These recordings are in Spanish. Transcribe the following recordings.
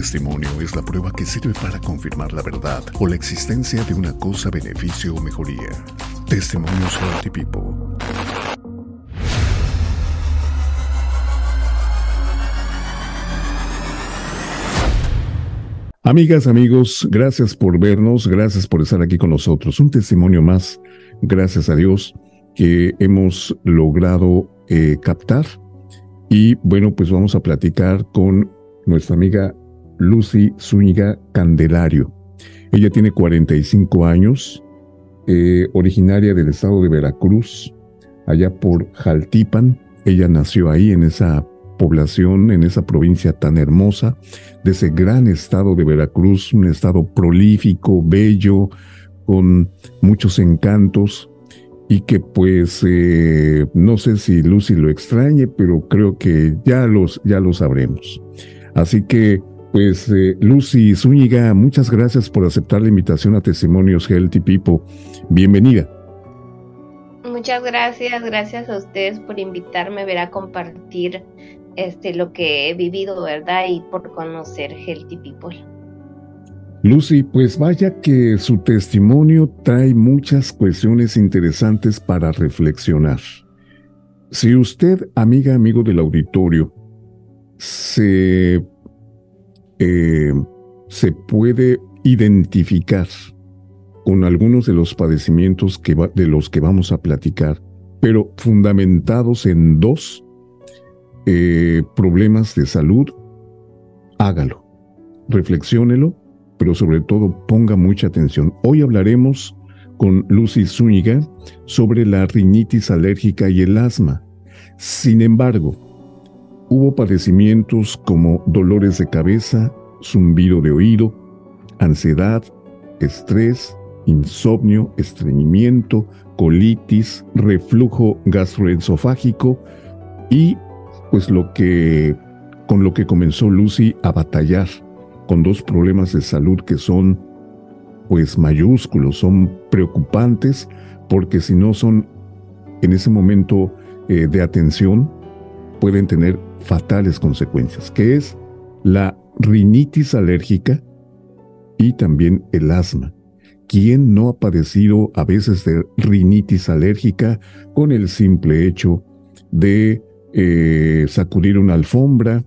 testimonio es la prueba que sirve para confirmar la verdad o la existencia de una cosa, beneficio o mejoría. Testimonios Healthy People. Amigas, amigos, gracias por vernos, gracias por estar aquí con nosotros. Un testimonio más, gracias a Dios, que hemos logrado eh, captar. Y bueno, pues vamos a platicar con nuestra amiga Lucy Zúñiga Candelario. Ella tiene 45 años, eh, originaria del estado de Veracruz, allá por Jaltipan. Ella nació ahí en esa población, en esa provincia tan hermosa, de ese gran estado de Veracruz, un estado prolífico, bello, con muchos encantos y que pues eh, no sé si Lucy lo extrañe, pero creo que ya, los, ya lo sabremos. Así que, pues, eh, Lucy Zúñiga, muchas gracias por aceptar la invitación a Testimonios Healthy People. Bienvenida. Muchas gracias, gracias a ustedes por invitarme a ver a compartir este lo que he vivido, ¿verdad? Y por conocer Healthy People. Lucy, pues vaya que su testimonio trae muchas cuestiones interesantes para reflexionar. Si usted, amiga, amigo del auditorio, se, eh, se puede identificar con algunos de los padecimientos de los que vamos a platicar, pero fundamentados en dos eh, problemas de salud, hágalo, reflexiónelo, pero sobre todo ponga mucha atención. Hoy hablaremos con Lucy Zúñiga sobre la rinitis alérgica y el asma. Sin embargo, Hubo padecimientos como dolores de cabeza, zumbido de oído, ansiedad, estrés, insomnio, estreñimiento, colitis, reflujo gastroesofágico y pues lo que con lo que comenzó Lucy a batallar con dos problemas de salud que son pues mayúsculos, son preocupantes porque si no son en ese momento eh, de atención pueden tener fatales consecuencias, que es la rinitis alérgica y también el asma. ¿Quién no ha padecido a veces de rinitis alérgica con el simple hecho de eh, sacudir una alfombra,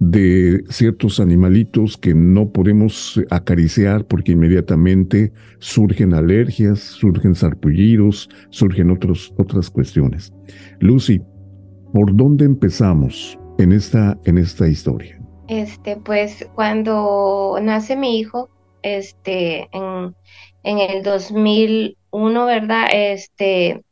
de ciertos animalitos que no podemos acariciar porque inmediatamente surgen alergias, surgen sarpullidos, surgen otras cuestiones. Lucy, ¿Por dónde empezamos en esta, en esta historia? Este, pues cuando nace mi hijo, este, en, en el 2001, ¿verdad? Este,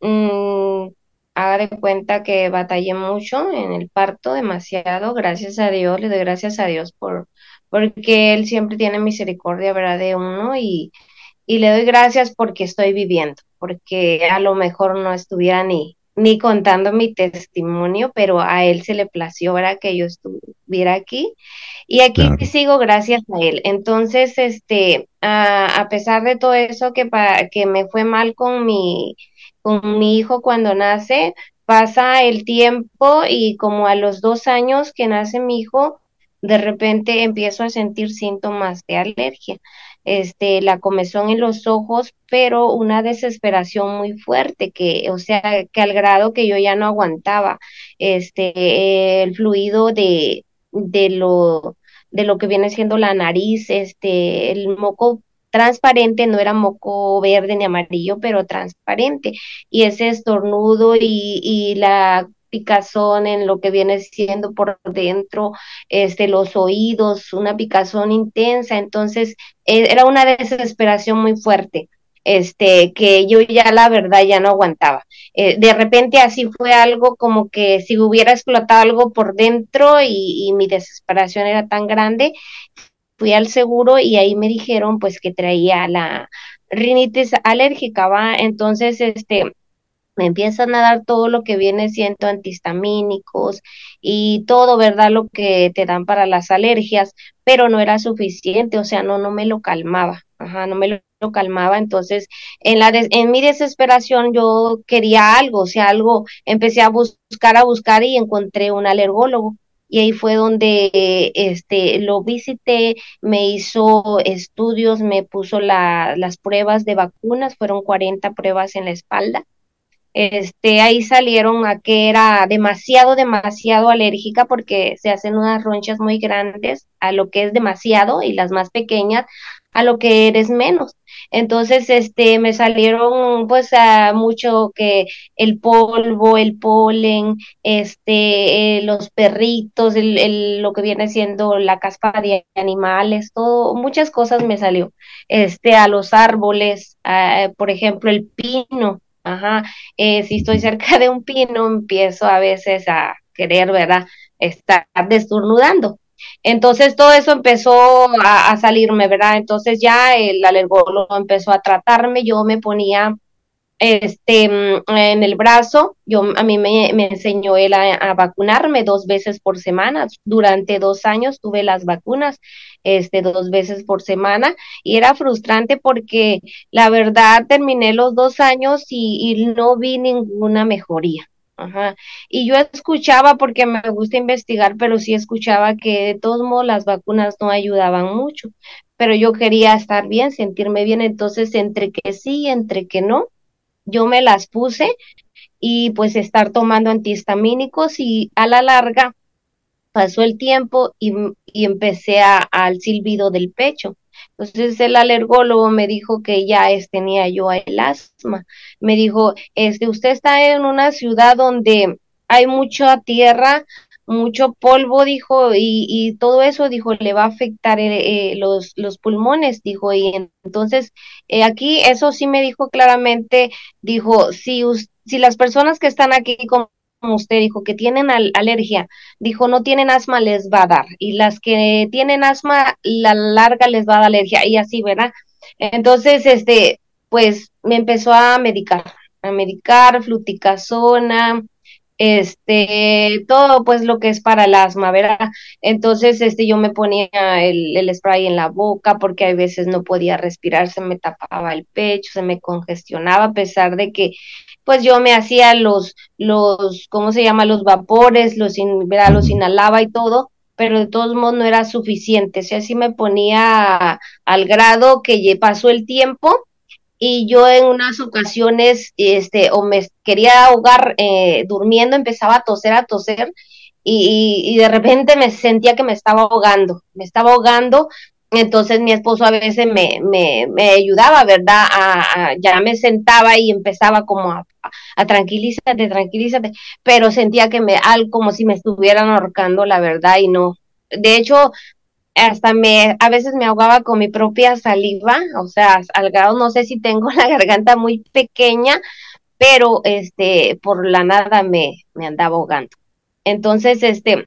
mm, haga de cuenta que batallé mucho en el parto, demasiado, gracias a Dios, le doy gracias a Dios por, porque Él siempre tiene misericordia, ¿verdad? De uno y, y le doy gracias porque estoy viviendo, porque a lo mejor no estuviera ni, ni contando mi testimonio, pero a él se le plació ¿verdad? que yo estuviera aquí. Y aquí sigo gracias a él. Entonces, este, a, a pesar de todo eso que, que me fue mal con mi, con mi hijo cuando nace, pasa el tiempo y como a los dos años que nace mi hijo, de repente empiezo a sentir síntomas de alergia este, la comezón en los ojos, pero una desesperación muy fuerte, que, o sea, que al grado que yo ya no aguantaba, este, el fluido de, de lo, de lo que viene siendo la nariz, este, el moco transparente, no era moco verde ni amarillo, pero transparente, y ese estornudo y, y la picazón en lo que viene siendo por dentro, este, los oídos, una picazón intensa, entonces e, era una desesperación muy fuerte, este, que yo ya la verdad ya no aguantaba. Eh, de repente así fue algo como que si hubiera explotado algo por dentro y, y mi desesperación era tan grande, fui al seguro y ahí me dijeron pues que traía la rinitis alérgica, ¿va? Entonces, este, me empiezan a dar todo lo que viene siendo antihistamínicos y todo, ¿verdad? Lo que te dan para las alergias, pero no era suficiente, o sea, no, no me lo calmaba, ajá, no me lo, calmaba, entonces en, la en mi desesperación yo quería algo, o sea, algo, empecé a buscar, a buscar y encontré un alergólogo y ahí fue donde este lo visité, me hizo estudios, me puso la, las pruebas de vacunas, fueron 40 pruebas en la espalda. Este, ahí salieron a que era demasiado, demasiado alérgica porque se hacen unas ronchas muy grandes a lo que es demasiado y las más pequeñas a lo que eres menos. Entonces, este, me salieron pues a mucho que el polvo, el polen, este, eh, los perritos, el, lo que viene siendo la caspa de animales, todo, muchas cosas me salió. Este, a los árboles, por ejemplo, el pino, ajá, eh, si estoy cerca de un pino, empiezo a veces a querer, ¿verdad? Estar destornudando. Entonces todo eso empezó a, salirme, ¿verdad? Entonces ya el alergólogo empezó a tratarme, yo me ponía este mm, en el brazo, yo a mí me, enseñó él a, vacunarme dos veces por semana. Durante dos años tuve las vacunas este dos veces por semana y era frustrante porque la verdad terminé los dos años y no vi ninguna mejoría. Ajá. Y yo escuchaba, porque me gusta investigar, pero sí escuchaba que de todos modos las vacunas no ayudaban mucho, pero yo quería estar bien, sentirme bien, entonces entre que sí y entre que no, yo me las puse y pues estar tomando antihistamínicos y a la larga pasó el tiempo y, y empecé a, al silbido del pecho. Entonces el alergólogo me dijo que ya es, tenía yo el asma. Me dijo, este, usted está en una ciudad donde hay mucha tierra, mucho polvo, dijo, y, y todo eso, dijo, le va a afectar eh, eh, los, los pulmones, dijo, y entonces eh, aquí eso sí me dijo claramente, dijo, si, si las personas que están aquí como usted dijo, que tienen alergia, dijo, no tienen asma, les va a dar. Y las que tienen asma, la larga les va a dar alergia. Y así, ¿verdad? Entonces, este, pues me empezó a medicar, a medicar, fluticasona, este, todo pues lo que es para el asma, ¿verdad? Entonces, este, yo me ponía el, el, spray en la boca porque a veces no podía respirar, se me tapaba el pecho, se me congestionaba, a pesar de que pues yo me hacía los, los, ¿cómo se llama? Los vapores, los, ¿verdad? los inhalaba y todo, pero de todos modos no era suficiente. O sea, así me ponía al grado que pasó el tiempo y yo en unas ocasiones, este, o me quería ahogar eh, durmiendo, empezaba a toser, a toser, y, y, de repente me sentía que me estaba ahogando, me estaba ahogando entonces mi esposo a veces me, me, me ayudaba, ¿verdad? A, ya me sentaba y empezaba como a, a, tranquilízate, tranquilízate, pero sentía que me, algo como si me estuvieran ahorcando, la verdad, y no. De hecho, hasta me, a veces me ahogaba con mi propia saliva, o sea, al grado, no sé si tengo la garganta muy pequeña, pero este, por la nada me, me andaba ahogando. Entonces, este,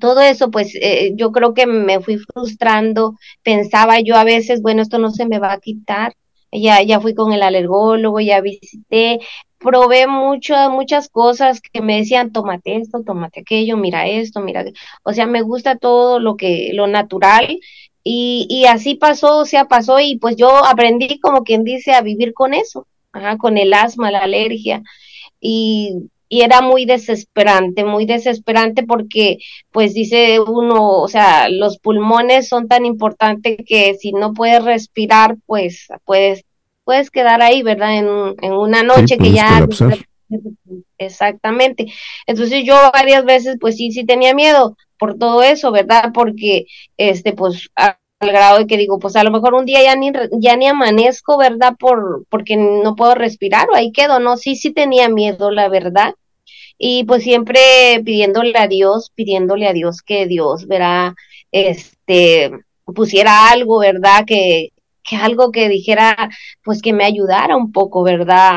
todo eso, pues eh, yo creo que me fui frustrando, pensaba yo a veces, bueno, esto no se me va a quitar, ya, ya fui con el alergólogo, ya visité, probé mucho, muchas cosas que me decían, tómate esto, tómate aquello, mira esto, mira, o sea, me gusta todo lo que, lo natural, y, y así pasó, o sea, pasó, y pues yo aprendí, como quien dice, a vivir con eso, ajá, con el asma, la alergia, y y era muy desesperante, muy desesperante porque pues dice uno, o sea, los pulmones son tan importantes que si no puedes respirar, pues puedes puedes quedar ahí, ¿verdad? En, en una noche que ya exactamente. Entonces yo varias veces pues sí sí tenía miedo por todo eso, ¿verdad? Porque este pues al grado de que digo, pues a lo mejor un día ya ni ya ni amanezco, ¿verdad? Por porque no puedo respirar o ahí quedo, no, sí sí tenía miedo, la verdad. Y pues siempre pidiéndole a Dios, pidiéndole a Dios que Dios, verá, este pusiera algo, ¿verdad? Que que algo que dijera, pues que me ayudara un poco, ¿verdad?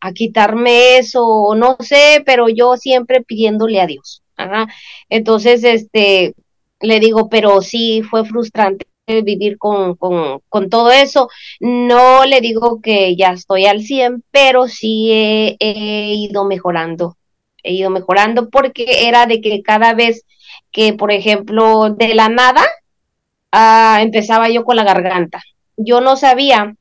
A, quitarme eso, no sé, pero yo siempre pidiéndole a Dios. Ajá. Entonces, este, le digo, pero sí fue frustrante vivir con, con, con, todo eso. No le digo que ya estoy al 100, pero sí he, he, ido mejorando. He ido mejorando porque era de que cada vez que, por ejemplo, de la nada, ah, empezaba yo con la garganta. Yo no sabía,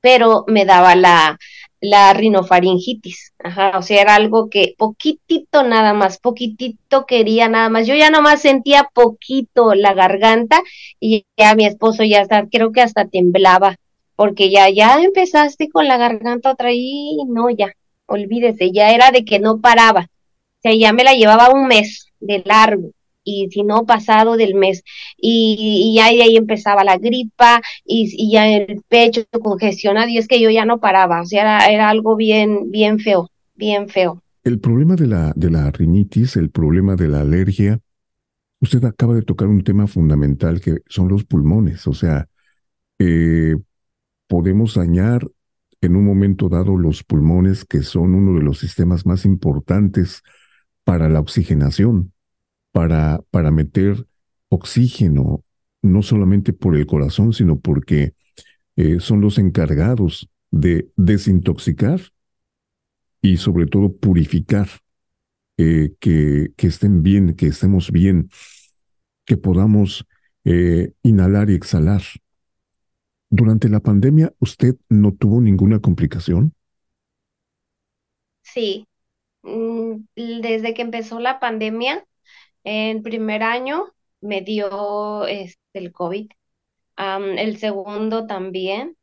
pero me daba la, la rinofaringitis. Ajá, o sea, era algo que poquitito nada más, poquitito quería nada más. Yo ya nomás sentía poquito la garganta y ya mi esposo ya está, creo que hasta temblaba, porque ya, ya empezaste con la garganta otra y no, ya, olvídese, ya era de que no paraba. O sea, ya me la llevaba un mes de largo y si no pasado del mes y, ya ahí empezaba la gripa y, ya el pecho congestionado y es que yo ya no paraba, o sea, era, era algo bien, bien feo, bien feo. El problema de la, de la rinitis, el problema de la alergia, usted acaba de tocar un tema fundamental que son los pulmones, o sea, eh, podemos dañar en un momento dado los pulmones que son uno de los sistemas más importantes para la oxigenación para, para meter oxígeno, no solamente por el corazón, sino porque eh, son los encargados de desintoxicar y sobre todo purificar, eh, que, que, estén bien, que estemos bien, que podamos eh, inhalar y exhalar. Durante la pandemia, ¿usted no tuvo ninguna complicación? Sí, mm, desde que empezó la pandemia, en primer año me dio este, el COVID, el segundo también,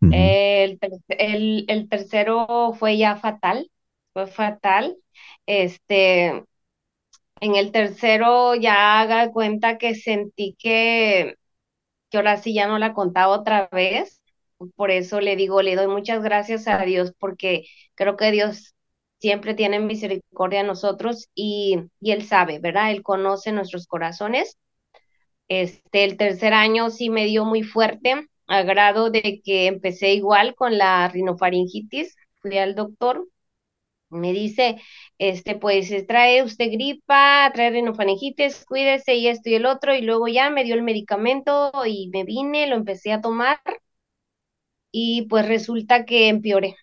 el, el, tercero fue ya fatal, fue fatal. Este, en el tercero ya haga cuenta que sentí que, que ahora sí ya no la contaba otra vez. Por eso le digo, le doy muchas gracias a Dios porque creo que Dios siempre tiene misericordia a nosotros y, y Él sabe, ¿verdad? Él conoce nuestros corazones. Este, el tercer año sí me dio muy fuerte, a grado de que empecé igual con la rinofaringitis. Fui al doctor, me dice, este, pues trae usted gripa, trae rinofaringitis, cuídese y esto y el otro, y luego ya me dio el medicamento y me vine, lo empecé a tomar y pues resulta que empeoré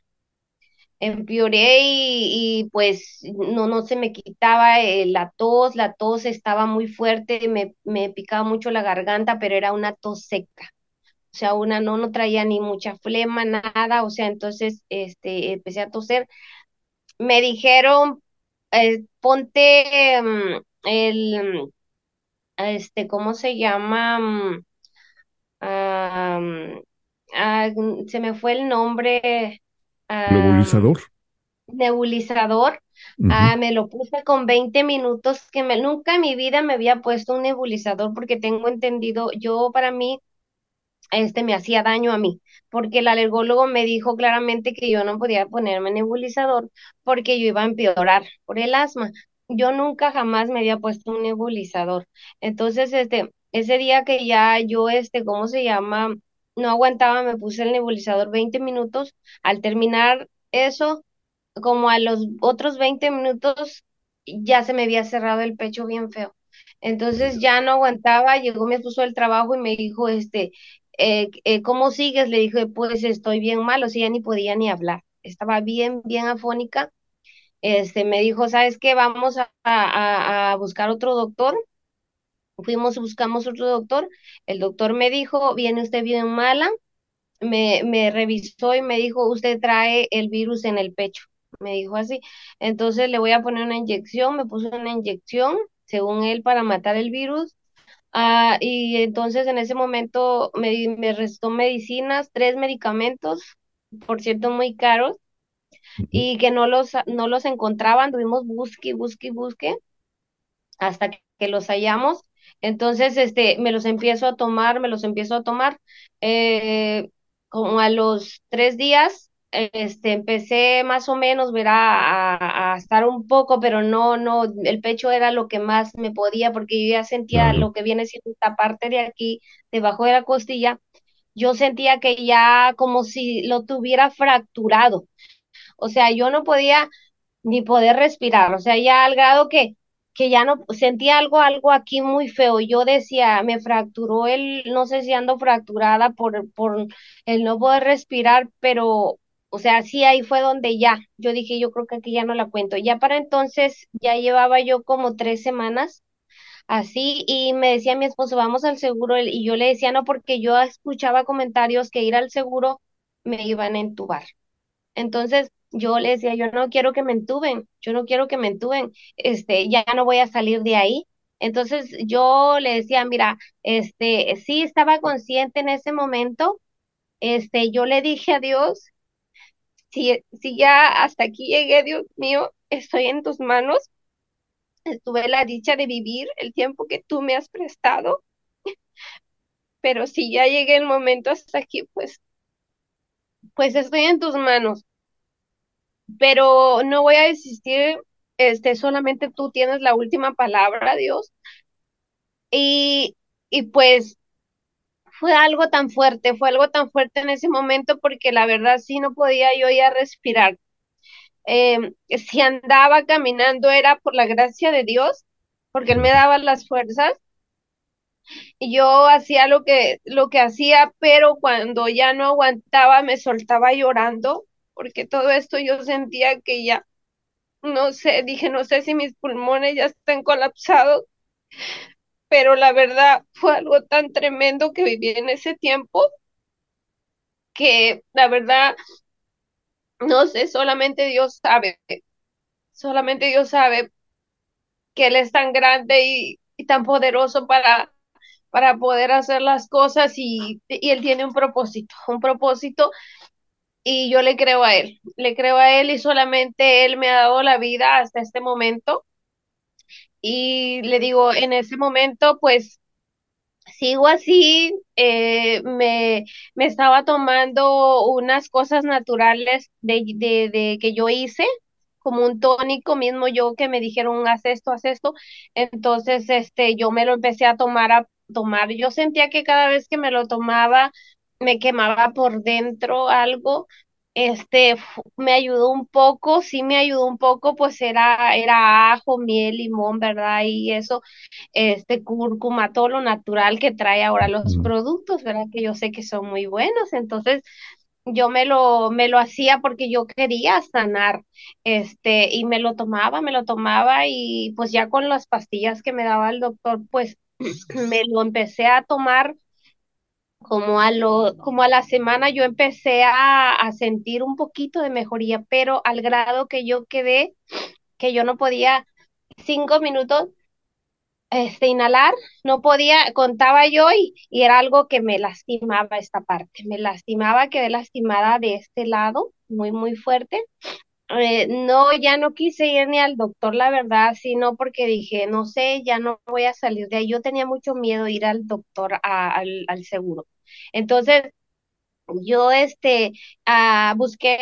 empeoré y, pues no, no se me quitaba eh, la tos, la tos estaba muy fuerte, me, me picaba mucho la garganta, pero era una tos seca. O sea, una no, no traía ni mucha flema, nada, o sea, entonces este, empecé a toser. Me dijeron, eh, ponte mm, el, este, ¿cómo se llama? Mm, ah, se me fue el nombre nebulizador. Nebulizador. Ah, me lo puse con 20 minutos, que me, nunca en mi vida me había puesto un nebulizador porque tengo entendido, yo para mí, este me hacía daño a mí, porque el alergólogo me dijo claramente que yo no podía ponerme nebulizador porque yo iba a empeorar por el asma. Yo nunca jamás me había puesto un nebulizador. Entonces, este, ese día que ya yo, este, ¿cómo se llama? No aguantaba, me puse el nebulizador 20 minutos. Al terminar eso, como a los otros 20 minutos, ya se me había cerrado el pecho bien feo. Entonces ya no aguantaba, llegó mi esposo del trabajo y me dijo, este, eh, eh, ¿cómo sigues? Le dije, pues estoy bien mal, o sea, ya ni podía ni hablar. Estaba bien, bien afónica. Este, me dijo, ¿sabes qué? Vamos a, a buscar otro doctor Fuimos, buscamos otro doctor, el doctor me dijo, viene usted bien mala, me, me revisó y me dijo, usted trae el virus en el pecho, me dijo así, entonces le voy a poner una inyección, me puso una inyección, según él, para matar el virus, ah, y entonces en ese momento me, me restó medicinas, tres medicamentos, por cierto, muy caros, y que no los, no los encontraban, tuvimos busque, busque, busque, hasta que los hallamos, entonces, este, me los empiezo a tomar, me los empiezo a tomar. Eh, como a los tres días, este, empecé más o menos, verá, a, a, estar un poco, pero no, no, el pecho era lo que más me podía, porque yo ya sentía lo que viene siendo esta parte de aquí, debajo de la costilla, yo sentía que ya como si lo tuviera fracturado. O sea, yo no podía ni poder respirar, o sea, ya al grado que que ya no sentía algo, algo aquí muy feo. Yo decía, me fracturó el, no sé si ando fracturada por, por el no poder respirar, pero, o sea, sí, ahí fue donde ya, yo dije, yo creo que aquí ya no la cuento. Ya para entonces, ya llevaba yo como tres semanas así y me decía mi esposo, vamos al seguro, y yo le decía, no, porque yo escuchaba comentarios que ir al seguro me iban a entubar. Entonces yo le decía, yo no quiero que me entuben, yo no quiero que me entuben, este, ya no voy a salir de ahí. Entonces yo le decía, mira, este, sí estaba consciente en ese momento, este, yo le dije a Dios, si, si ya hasta aquí llegué, Dios mío, estoy en tus manos, tuve la dicha de vivir el tiempo que tú me has prestado, pero si ya llegué el momento hasta aquí, pues, pues estoy en tus manos. Pero no voy a desistir, este, solamente tú tienes la última palabra, Dios. Y, y pues fue algo tan fuerte, fue algo tan fuerte en ese momento porque la verdad sí no podía yo ya respirar. Eh, si andaba caminando era por la gracia de Dios, porque Él me daba las fuerzas y yo hacía lo que, lo que hacía, pero cuando ya no aguantaba me soltaba llorando, porque todo esto yo sentía que ya no sé, dije, no sé si mis pulmones ya están colapsados, pero la verdad fue algo tan tremendo que viví en ese tiempo que la verdad, no sé, solamente Dios sabe, solamente Dios sabe que Él es tan grande y, y tan poderoso para, para poder hacer las cosas y, y Él tiene un propósito, un propósito y yo le creo a Él, le creo a Él y solamente Él me ha dado la vida hasta este momento. Y le digo, en ese momento, pues sigo así, eh, me, me estaba tomando unas cosas naturales de, de, de que yo hice, como un tónico mismo yo que me dijeron, haz esto, haz esto, entonces este, yo me lo empecé a tomar, a tomar, yo sentía que cada vez que me lo tomaba, me quemaba por dentro algo, este, me ayudó un poco, sí me ayudó un poco, pues era, era ajo, miel, limón, ¿verdad? Y eso este cúrcuma, todo lo natural que trae ahora los productos, ¿verdad? Que yo sé que son muy buenos. Entonces, yo me lo, me lo hacía porque yo quería sanar, este, y me lo tomaba, me lo tomaba y pues ya con las pastillas que me daba el doctor, pues me lo empecé a tomar como a lo, como a la semana yo empecé a, a sentir un poquito de mejoría, pero al grado que yo quedé, que yo no podía cinco minutos este, inhalar, no podía, contaba yo y, y era algo que me lastimaba esta parte, me lastimaba, quedé lastimada de este lado, muy, muy fuerte. Eh, no, ya no quise ir ni al doctor, la verdad, sino porque dije, no sé, ya no voy a salir de ahí. Yo tenía mucho miedo ir al doctor, a- al, al seguro. Entonces, yo este, ah, busqué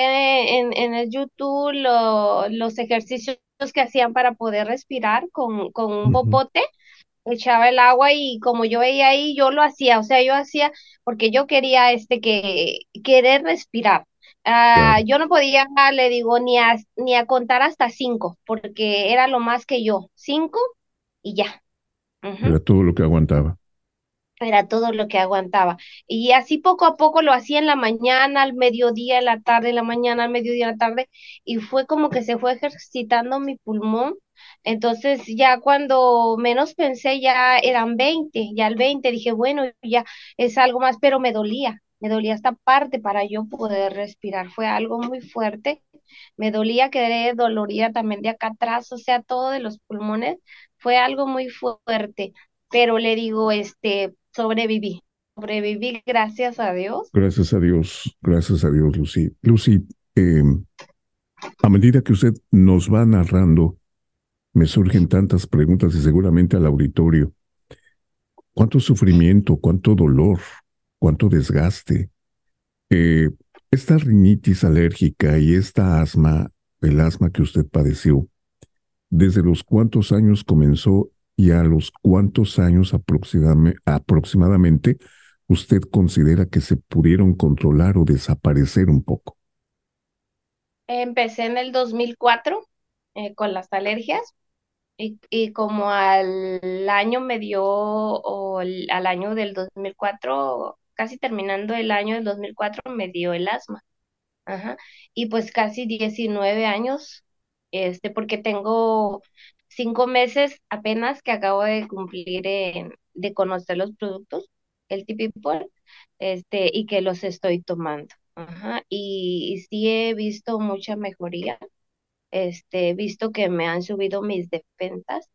en, en el YouTube lo- los ejercicios que hacían para poder respirar con, con un popote echaba el agua y como yo veía ahí, yo lo hacía, o sea, yo hacía porque yo quería este que querer respirar. Claro, yo no podía, le digo, ni a, ni a contar hasta cinco, porque era lo más que yo, cinco y ya. Era todo lo que aguantaba. Era todo lo que aguantaba. Y así poco a poco lo hacía en la mañana, al mediodía, en la tarde, en la mañana, al mediodía, en la tarde, y fue como que se fue ejercitando mi pulmón. Entonces ya cuando menos pensé ya eran 20 ya al 20 dije, bueno, ya es algo más, pero me dolía, me dolía esta parte para yo poder respirar. Fue algo muy fuerte, me dolía, quedé dolorida también de acá atrás, o sea, todo de los pulmones, fue algo muy fuerte pero le digo, este, sobreviví, sobreviví gracias a Dios. Gracias a Dios, gracias a Dios, Lucy. Lucy, eh, a medida que usted nos va narrando, me surgen tantas preguntas y seguramente al auditorio. ¿Cuánto sufrimiento, cuánto dolor, cuánto desgaste? Eh, esta rinitis alérgica y esta asma, el asma que usted padeció, ¿desde los cuántos años comenzó y a los cuántos años aproximadamente usted considera que se pudieron controlar o desaparecer un poco? Empecé en el 2004 eh, con las alergias y, y como al año me dio, o al año del 2004, casi terminando el año del 2004, me dio el asma. Ajá. Y pues casi 19 años, este, porque tengo cinco meses apenas que acabo de cumplir de conocer los productos, el Tipipol, este, y que los estoy tomando. Ajá, y, sí he visto mucha mejoría. Este, he visto que me han subido mis defensas,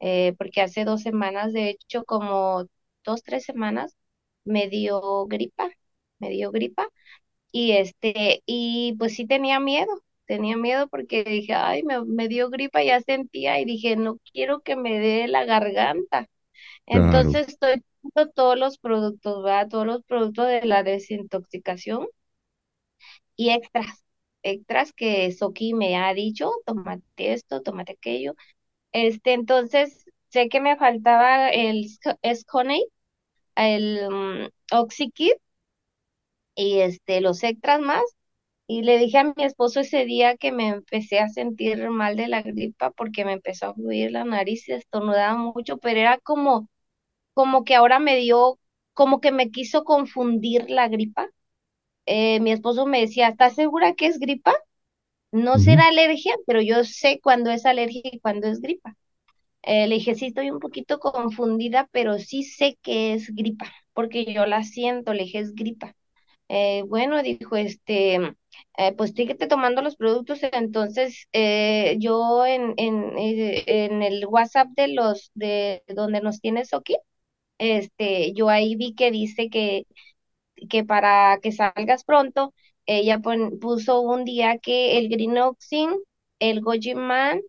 eh, porque hace dos semanas, de hecho, como dos, tres semanas, me dio gripa, me dio gripa, y este, y pues sí tenía miedo, tenía miedo porque dije, ay, me, me dio gripa, ya sentía, y dije, no quiero que me dé la garganta. Claro, Entonces estoy tomando todos los productos, ¿verdad? Todos los productos de la desintoxicación y extras, extras que Soki me ha dicho, tómate esto, tómate aquello. Este, entonces, sé que me faltaba el Sconate, el um, OxyKit y este, los extras más. Y le dije a mi esposo ese día que me empecé a sentir mal de la gripa porque me empezó a fluir la nariz y estornudaba mucho, pero era como, como que ahora me dio, como que me quiso confundir la gripa. Eh, mi esposo me decía, ¿estás segura que es gripa? No será alergia, pero yo sé cuándo es alergia y cuándo es gripa. Eh, le dije, sí, estoy un poquito confundida, pero sí sé que es gripa, porque yo la siento, le dije, es gripa. Eh, bueno, dijo, este, eh, pues síguete tomando los productos. Entonces, yo en, en, en el WhatsApp de los, de donde nos tienes aquí, este, yo ahí vi que dice que que para que salgas pronto, ella puso un día que el Green Oxin, el Goji Man,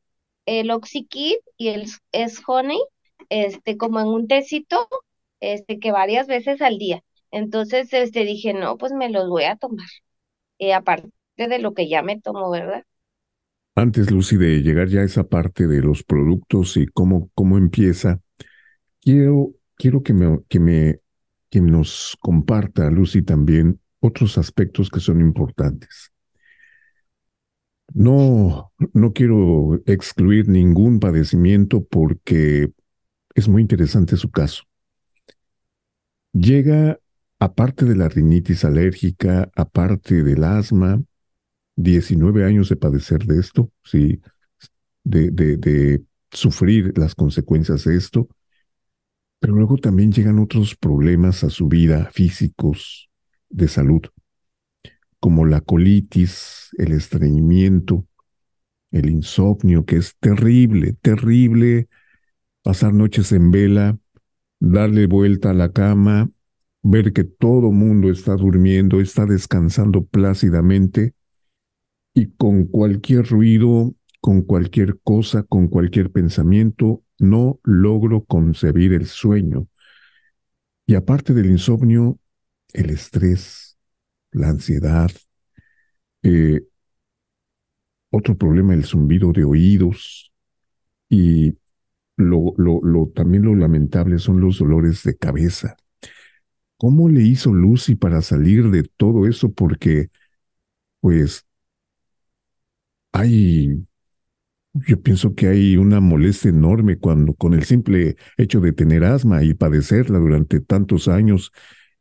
el OxyKit y el S Honey, este, como en un tecito, este, que varias veces al día. Entonces, este, dije, no, pues me los voy a tomar, eh, aparte de lo que ya me tomo, ¿verdad? Antes, Lucy, de llegar ya a esa parte de los productos y cómo, cómo empieza, quiero, quiero que me, que me, que nos comparta, Lucy, también otros aspectos que son importantes. No, no quiero excluir ningún padecimiento porque es muy interesante su caso. Llega, aparte de la rinitis alérgica, aparte del asma, 19 años de padecer de esto, sí, de, de, de sufrir las consecuencias de esto, pero luego también llegan otros problemas a su vida físicos de salud, como la colitis, el estreñimiento, el insomnio, que es terrible, terrible pasar noches en vela, darle vuelta a la cama, ver que todo mundo está durmiendo, está descansando plácidamente y con cualquier ruido, con cualquier cosa, con cualquier pensamiento, no logro concebir el sueño. Y aparte del insomnio, el estrés, la ansiedad, eh, otro problema, el zumbido de oídos y lo, lo, lo, también lo lamentable son los dolores de cabeza. ¿Cómo le hizo Lucy para salir de todo eso? Porque, pues, hay Yo pienso que hay una molestia enorme cuando con el simple hecho de tener asma y padecerla durante tantos años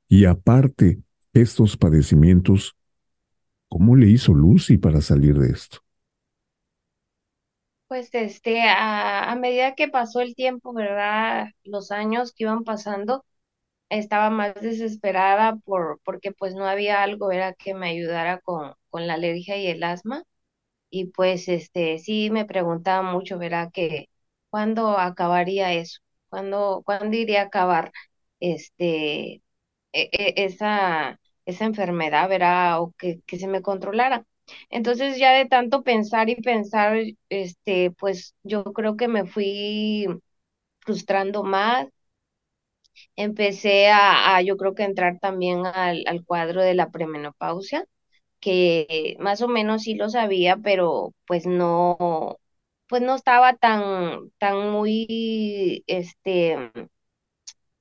y aparte estos padecimientos, ¿cómo le hizo Lucy para salir de esto? Pues este, a, medida que pasó el tiempo, ¿verdad? Los años que iban pasando, estaba más desesperada por, porque pues no había algo, que me ayudara con, con la alergia y el asma. Y pues este, sí me preguntaba mucho, ¿verdad? Que cuándo acabaría eso, cuándo, cuándo iría a acabar este, e- e- esa, esa enfermedad, ¿verdad? O que, que se me controlara. Entonces ya de tanto pensar y pensar, este, pues yo creo que me fui frustrando más empecé a, yo creo que entrar también al, al cuadro de la premenopausia, que más o menos sí lo sabía, pero pues no, pues no estaba tan, tan muy, este,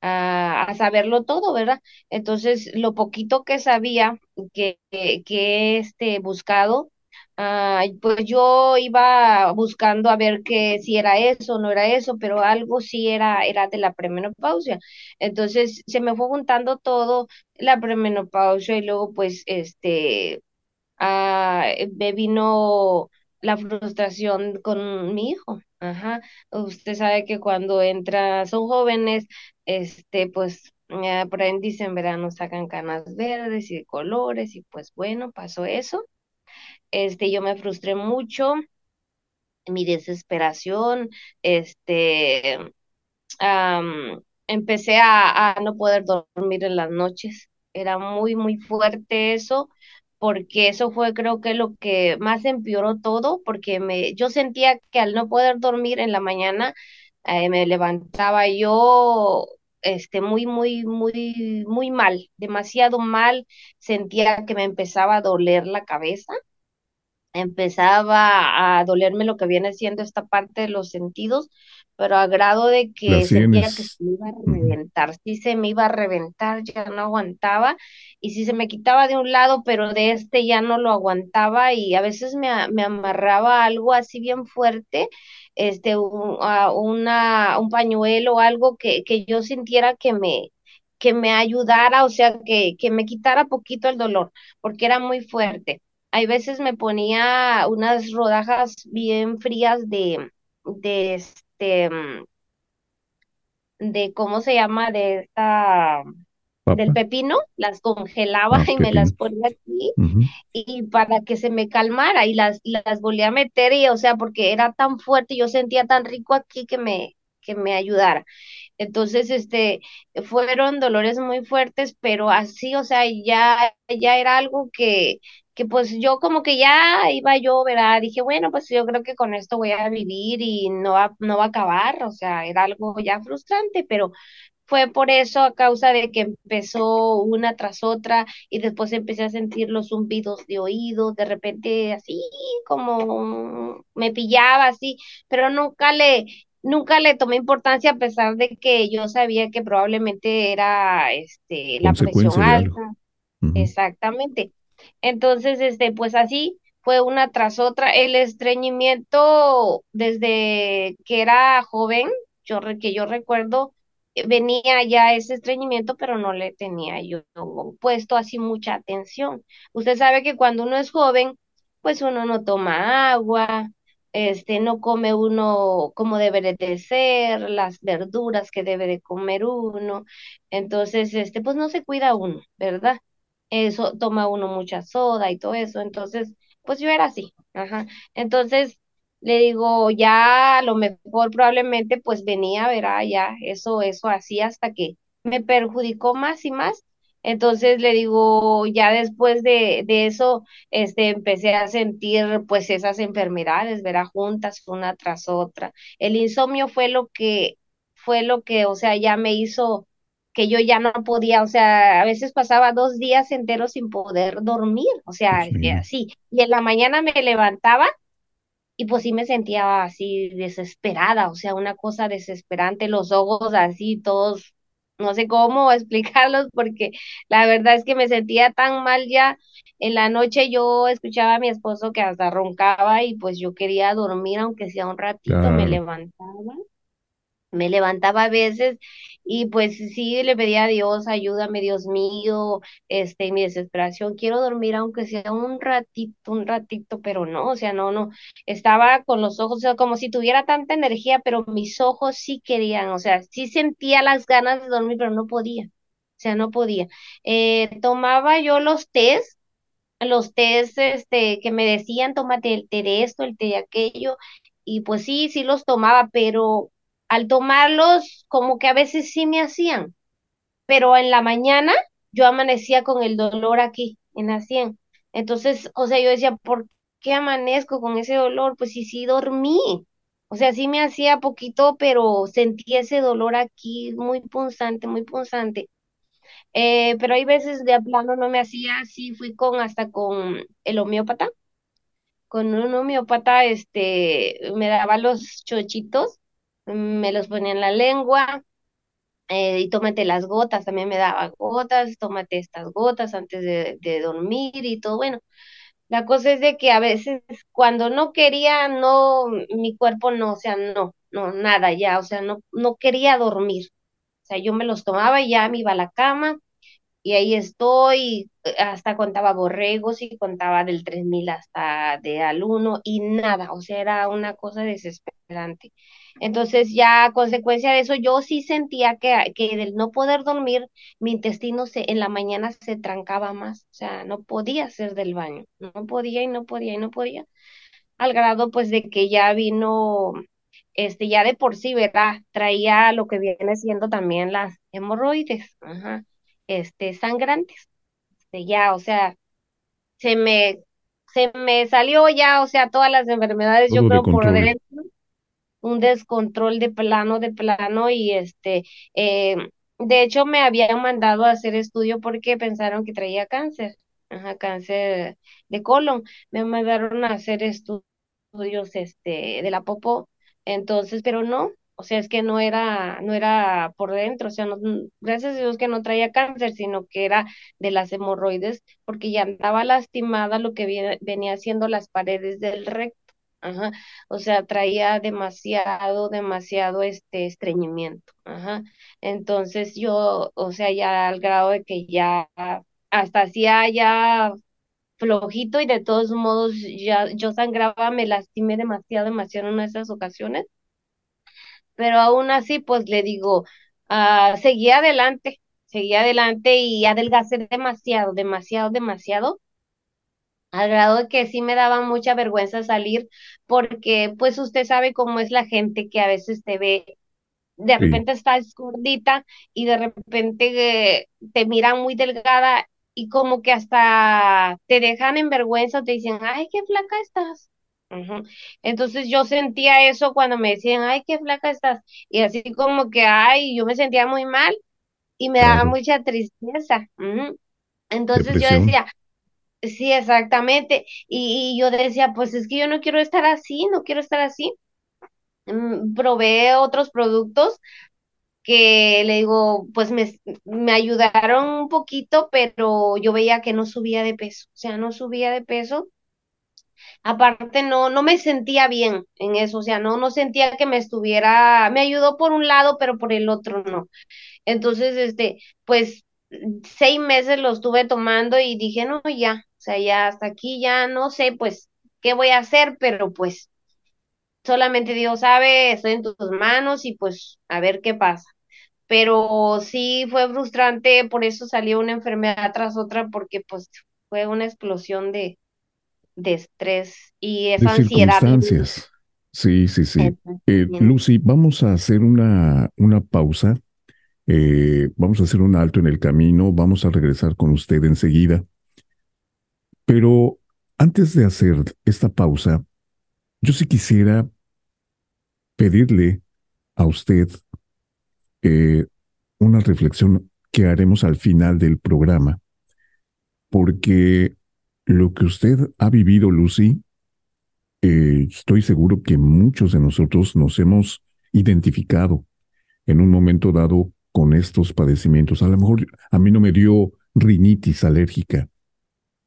a, saberlo todo, ¿verdad? Entonces, lo poquito que sabía, que, que, este, buscado, ah, pues yo iba buscando a ver que si era eso o no era eso, pero algo sí era, era de la premenopausia. Entonces, se me fue juntando todo, la premenopausia y luego, pues, este, ah, me vino la frustración con mi hijo. Ajá. Usted sabe que cuando entra, son jóvenes, este, pues eh, por ahí dicen verano sacan canas verdes y de colores y pues bueno, pasó eso. Este, yo me frustré mucho, mi desesperación, este, am, empecé a, a no poder dormir en las noches. Era muy, muy fuerte eso, porque eso fue creo que lo que más empeoró todo, porque me, yo sentía que al no poder dormir en la mañana, eh, me levantaba yo este muy muy muy muy mal, demasiado mal, sentía que me empezaba a doler la cabeza empezaba a dolerme lo que viene siendo esta parte de los sentidos, pero a grado de que sentía que se me iba a reventar, sí se me iba a reventar, ya no aguantaba, y si se me quitaba de un lado, pero de este ya no lo aguantaba, y a veces me, me amarraba algo así bien fuerte, este, un, a una, un pañuelo o algo que, que yo sintiera que me que me ayudara, o sea, que, que me quitara poquito el dolor, porque era muy fuerte. Hay veces me ponía unas rodajas bien frías de, de este, mm, de cómo se llama, de esta, del pepino, las congelaba ah, y me las ponía aquí y para que se me calmara y las, las volví a meter y, o sea, porque era tan fuerte, yo sentía tan rico aquí que me, que me ayudara. Entonces, este, fueron dolores muy fuertes, pero así, o sea, ya, ya era algo que, que pues yo como que ya iba yo, ¿verdad? Dije, bueno, pues yo creo que con esto voy a vivir y no va, no va a acabar, o sea, era algo ya frustrante, pero fue por eso, a causa de que empezó una tras otra y después empecé a sentir los zumbidos de oídos, de repente así como me pillaba así, pero nunca le, nunca le tomé importancia a pesar de que yo sabía que probablemente era este la presión alta, exactamente. Entonces, este, pues así fue una tras otra. El estreñimiento desde que era joven, yo que yo recuerdo, eh, venía ya ese estreñimiento, pero no le tenía yo puesto así mucha atención. Usted sabe que cuando uno es joven, pues uno no toma agua, este, no come uno como debe de ser, las verduras que debe de comer uno. Entonces, este, pues no se cuida uno, ¿verdad? Eso toma uno mucha soda y todo eso. Entonces, pues yo era así. Ajá. Entonces, le digo, ya a lo mejor probablemente pues venía, verá, ya eso, eso así hasta que me perjudicó más y más. Entonces le digo, ya después de, de eso, este, empecé a sentir pues esas enfermedades, verá, juntas una tras otra. El insomnio fue lo que, fue lo que, o sea, ya me hizo que yo ya no podía, o sea, a veces pasaba dos días enteros sin poder dormir, o sea, así. Y en la mañana me levantaba y pues sí me sentía así desesperada, o sea, una cosa desesperante, los ojos así, todos, no sé cómo explicarlos, porque la verdad es que me sentía tan mal ya. En la noche yo escuchaba a mi esposo que hasta roncaba y pues yo quería dormir, aunque sea un ratito, me levantaba me levantaba a veces y pues sí le pedía a Dios, ayúdame Dios mío, este, mi desesperación, quiero dormir aunque sea un ratito, un ratito, pero no, o sea, no, no, estaba con los ojos, o sea, como si tuviera tanta energía, pero mis ojos sí querían, o sea, sí sentía las ganas de dormir, pero no podía, o sea, no podía. Eh, tomaba yo los tés, los tés, este, que me decían, tómate el té de esto, el té de aquello, y pues sí, sí los tomaba, pero al tomarlos, como que a veces sí me hacían, pero en la mañana yo amanecía con el dolor aquí, en la sien. Entonces, o sea, yo decía, ¿por qué amanezco con ese dolor? Pues sí, sí dormí. O sea, sí me hacía poquito, pero sentí ese dolor aquí muy punzante, muy punzante. Eh, pero hay veces de plano no me hacía, sí fui con hasta con el homeópata con un homeópata, este, me daba los chochitos, me los ponía en la lengua, eh, y tómate las gotas, también me daba gotas, tómate estas gotas antes de, dormir y todo. Bueno, la cosa es de que a veces cuando no quería, no, mi cuerpo no, o sea, no, no, nada ya, o sea, no, no quería dormir. O sea, yo me los tomaba y ya me iba a la cama y ahí estoy, hasta contaba borregos y contaba del 3000 hasta de al uno y nada, o sea, era una cosa desesperada. adelante. Entonces ya a consecuencia de eso yo sí sentía que, que del no poder dormir, mi intestino se, en la mañana se trancaba más, o sea, no podía hacer del baño, no podía y no podía y no podía, al grado pues de que ya vino, este, ya de por sí, ¿verdad? Traía lo que viene siendo también las hemorroides, ajá, este, sangrantes, este, ya, o sea, se me, se me salió ya, o sea, todas las enfermedades, yo creo, por dentro un descontrol de plano, de plano, y este, eh, de hecho me habían mandado a hacer estudio porque pensaron que traía cáncer, ajá, cáncer de colon, me mandaron a hacer estudios este, de la popó, entonces, pero no, o sea, es que no era, no era por dentro, o sea, no, gracias a Dios que no traía cáncer, sino que era de las hemorroides, porque ya andaba lastimada lo que venía siendo las paredes del recto. Ajá. O sea, traía demasiado, demasiado este estreñimiento. Ajá. Entonces yo, o sea, ya al grado de que ya hasta hacía ya flojito y de todos modos ya yo sangraba, me lastimé demasiado, demasiado en esas ocasiones. Pero aún así, pues le digo, uh, seguí adelante, seguí adelante y adelgacé demasiado, demasiado, demasiado al grado de que sí me daba mucha vergüenza salir porque pues usted sabe cómo es la gente que a veces te ve, de repente estás gordita y de repente eh, te miran muy delgada y como que hasta te dejan en vergüenza, te dicen, ay, qué flaca estás. Entonces yo sentía eso cuando me decían, ay, qué flaca estás. Y así como que, ay, yo me sentía muy mal y me daba mucha tristeza. Entonces yo decía, Sí, exactamente. Y, yo decía, pues es que yo no quiero estar así, no quiero estar así. Mm, probé otros productos que le digo, pues me, me ayudaron un poquito, pero yo veía que no subía de peso, o sea, no subía de peso. Aparte, no, no me sentía bien en eso, o sea, no, no sentía que me estuviera, me ayudó por un lado, pero por el otro no. Entonces, este, pues seis meses lo estuve tomando y dije, no, ya, o sea, ya hasta aquí ya no sé, pues, qué voy a hacer, pero pues solamente Dios sabe, estoy en tus manos y pues a ver qué pasa. Pero sí fue frustrante, por eso salió una enfermedad tras otra, porque pues fue una explosión de, de estrés y esa de Circunstancias. Sí, sí, sí. Eh, Lucy, vamos a hacer una, una pausa. Eh, vamos a hacer un alto en el camino. Vamos a regresar con usted enseguida. Pero antes de hacer esta pausa, yo sí quisiera pedirle a usted eh, una reflexión que haremos al final del programa, porque lo que usted ha vivido, Lucy, eh, estoy seguro que muchos de nosotros nos hemos identificado en un momento dado con estos padecimientos. A lo mejor a mí no me dio rinitis alérgica,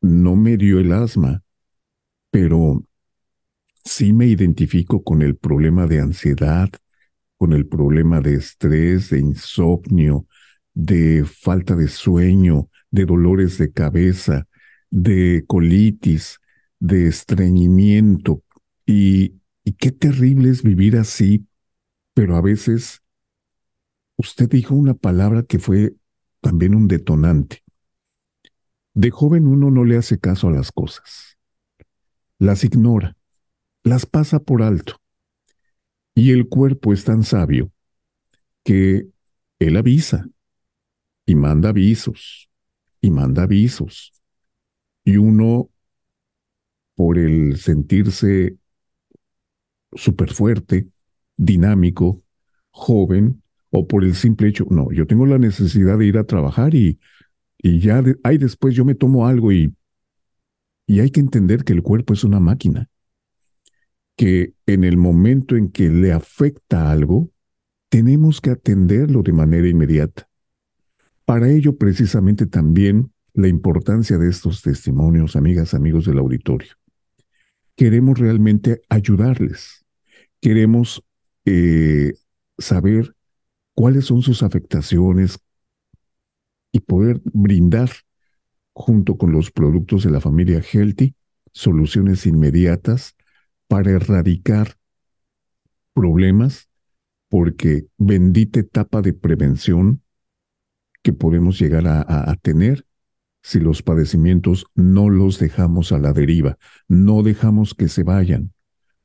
no me dio el asma, pero sí me identifico con el problema de ansiedad, con el problema de estrés, de insomnio, de falta de sueño, de dolores de cabeza, de colitis, de estreñimiento. Y, y qué terrible es vivir así, pero a veces usted dijo una palabra que fue también un detonante. De joven uno no le hace caso a las cosas. Las ignora, las pasa por alto. Y el cuerpo es tan sabio que él avisa y manda avisos y manda avisos. Y uno, por el sentirse súper fuerte, dinámico, joven, o por el simple hecho, no, yo tengo la necesidad de ir a trabajar y y ya hay después yo me tomo algo y, y hay que entender que el cuerpo es una máquina, que en el momento en que le afecta algo, tenemos que atenderlo de manera inmediata. Para ello, precisamente también la importancia de estos testimonios, amigas, amigos del auditorio. Queremos realmente ayudarles. Queremos eh, saber cuáles son sus afectaciones, y poder brindar, junto con los productos de la familia Healthy, soluciones inmediatas para erradicar problemas porque bendita etapa de prevención que podemos llegar a, tener si los padecimientos no los dejamos a la deriva, no dejamos que se vayan,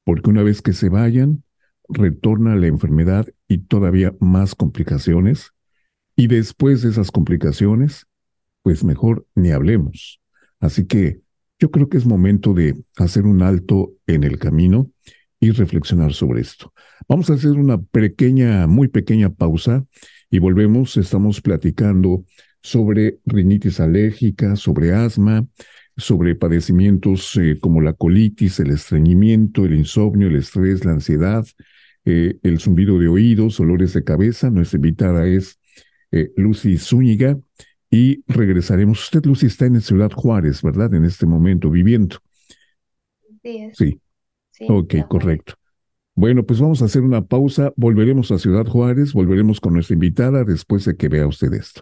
porque una vez que se vayan, retorna la enfermedad y todavía más complicaciones, y después de esas complicaciones, pues mejor ni hablemos. Así que yo creo que es momento de hacer un alto en el camino y reflexionar sobre esto. Vamos a hacer una pequeña, muy pequeña pausa y volvemos. Estamos platicando sobre rinitis alérgica, sobre asma, sobre padecimientos eh, como la colitis, el estreñimiento, el insomnio, el estrés, la ansiedad, eh, el zumbido de oídos, olores de cabeza. Nuestra invitada es eh, Lucy Zúñiga y regresaremos. Usted, Lucy, está en Ciudad Juárez, ¿verdad? En este momento, viviendo. Sí. Sí. sí ok, correcto. Bueno, pues vamos a hacer una pausa, volveremos a Ciudad Juárez, volveremos con nuestra invitada después de que vea usted esto.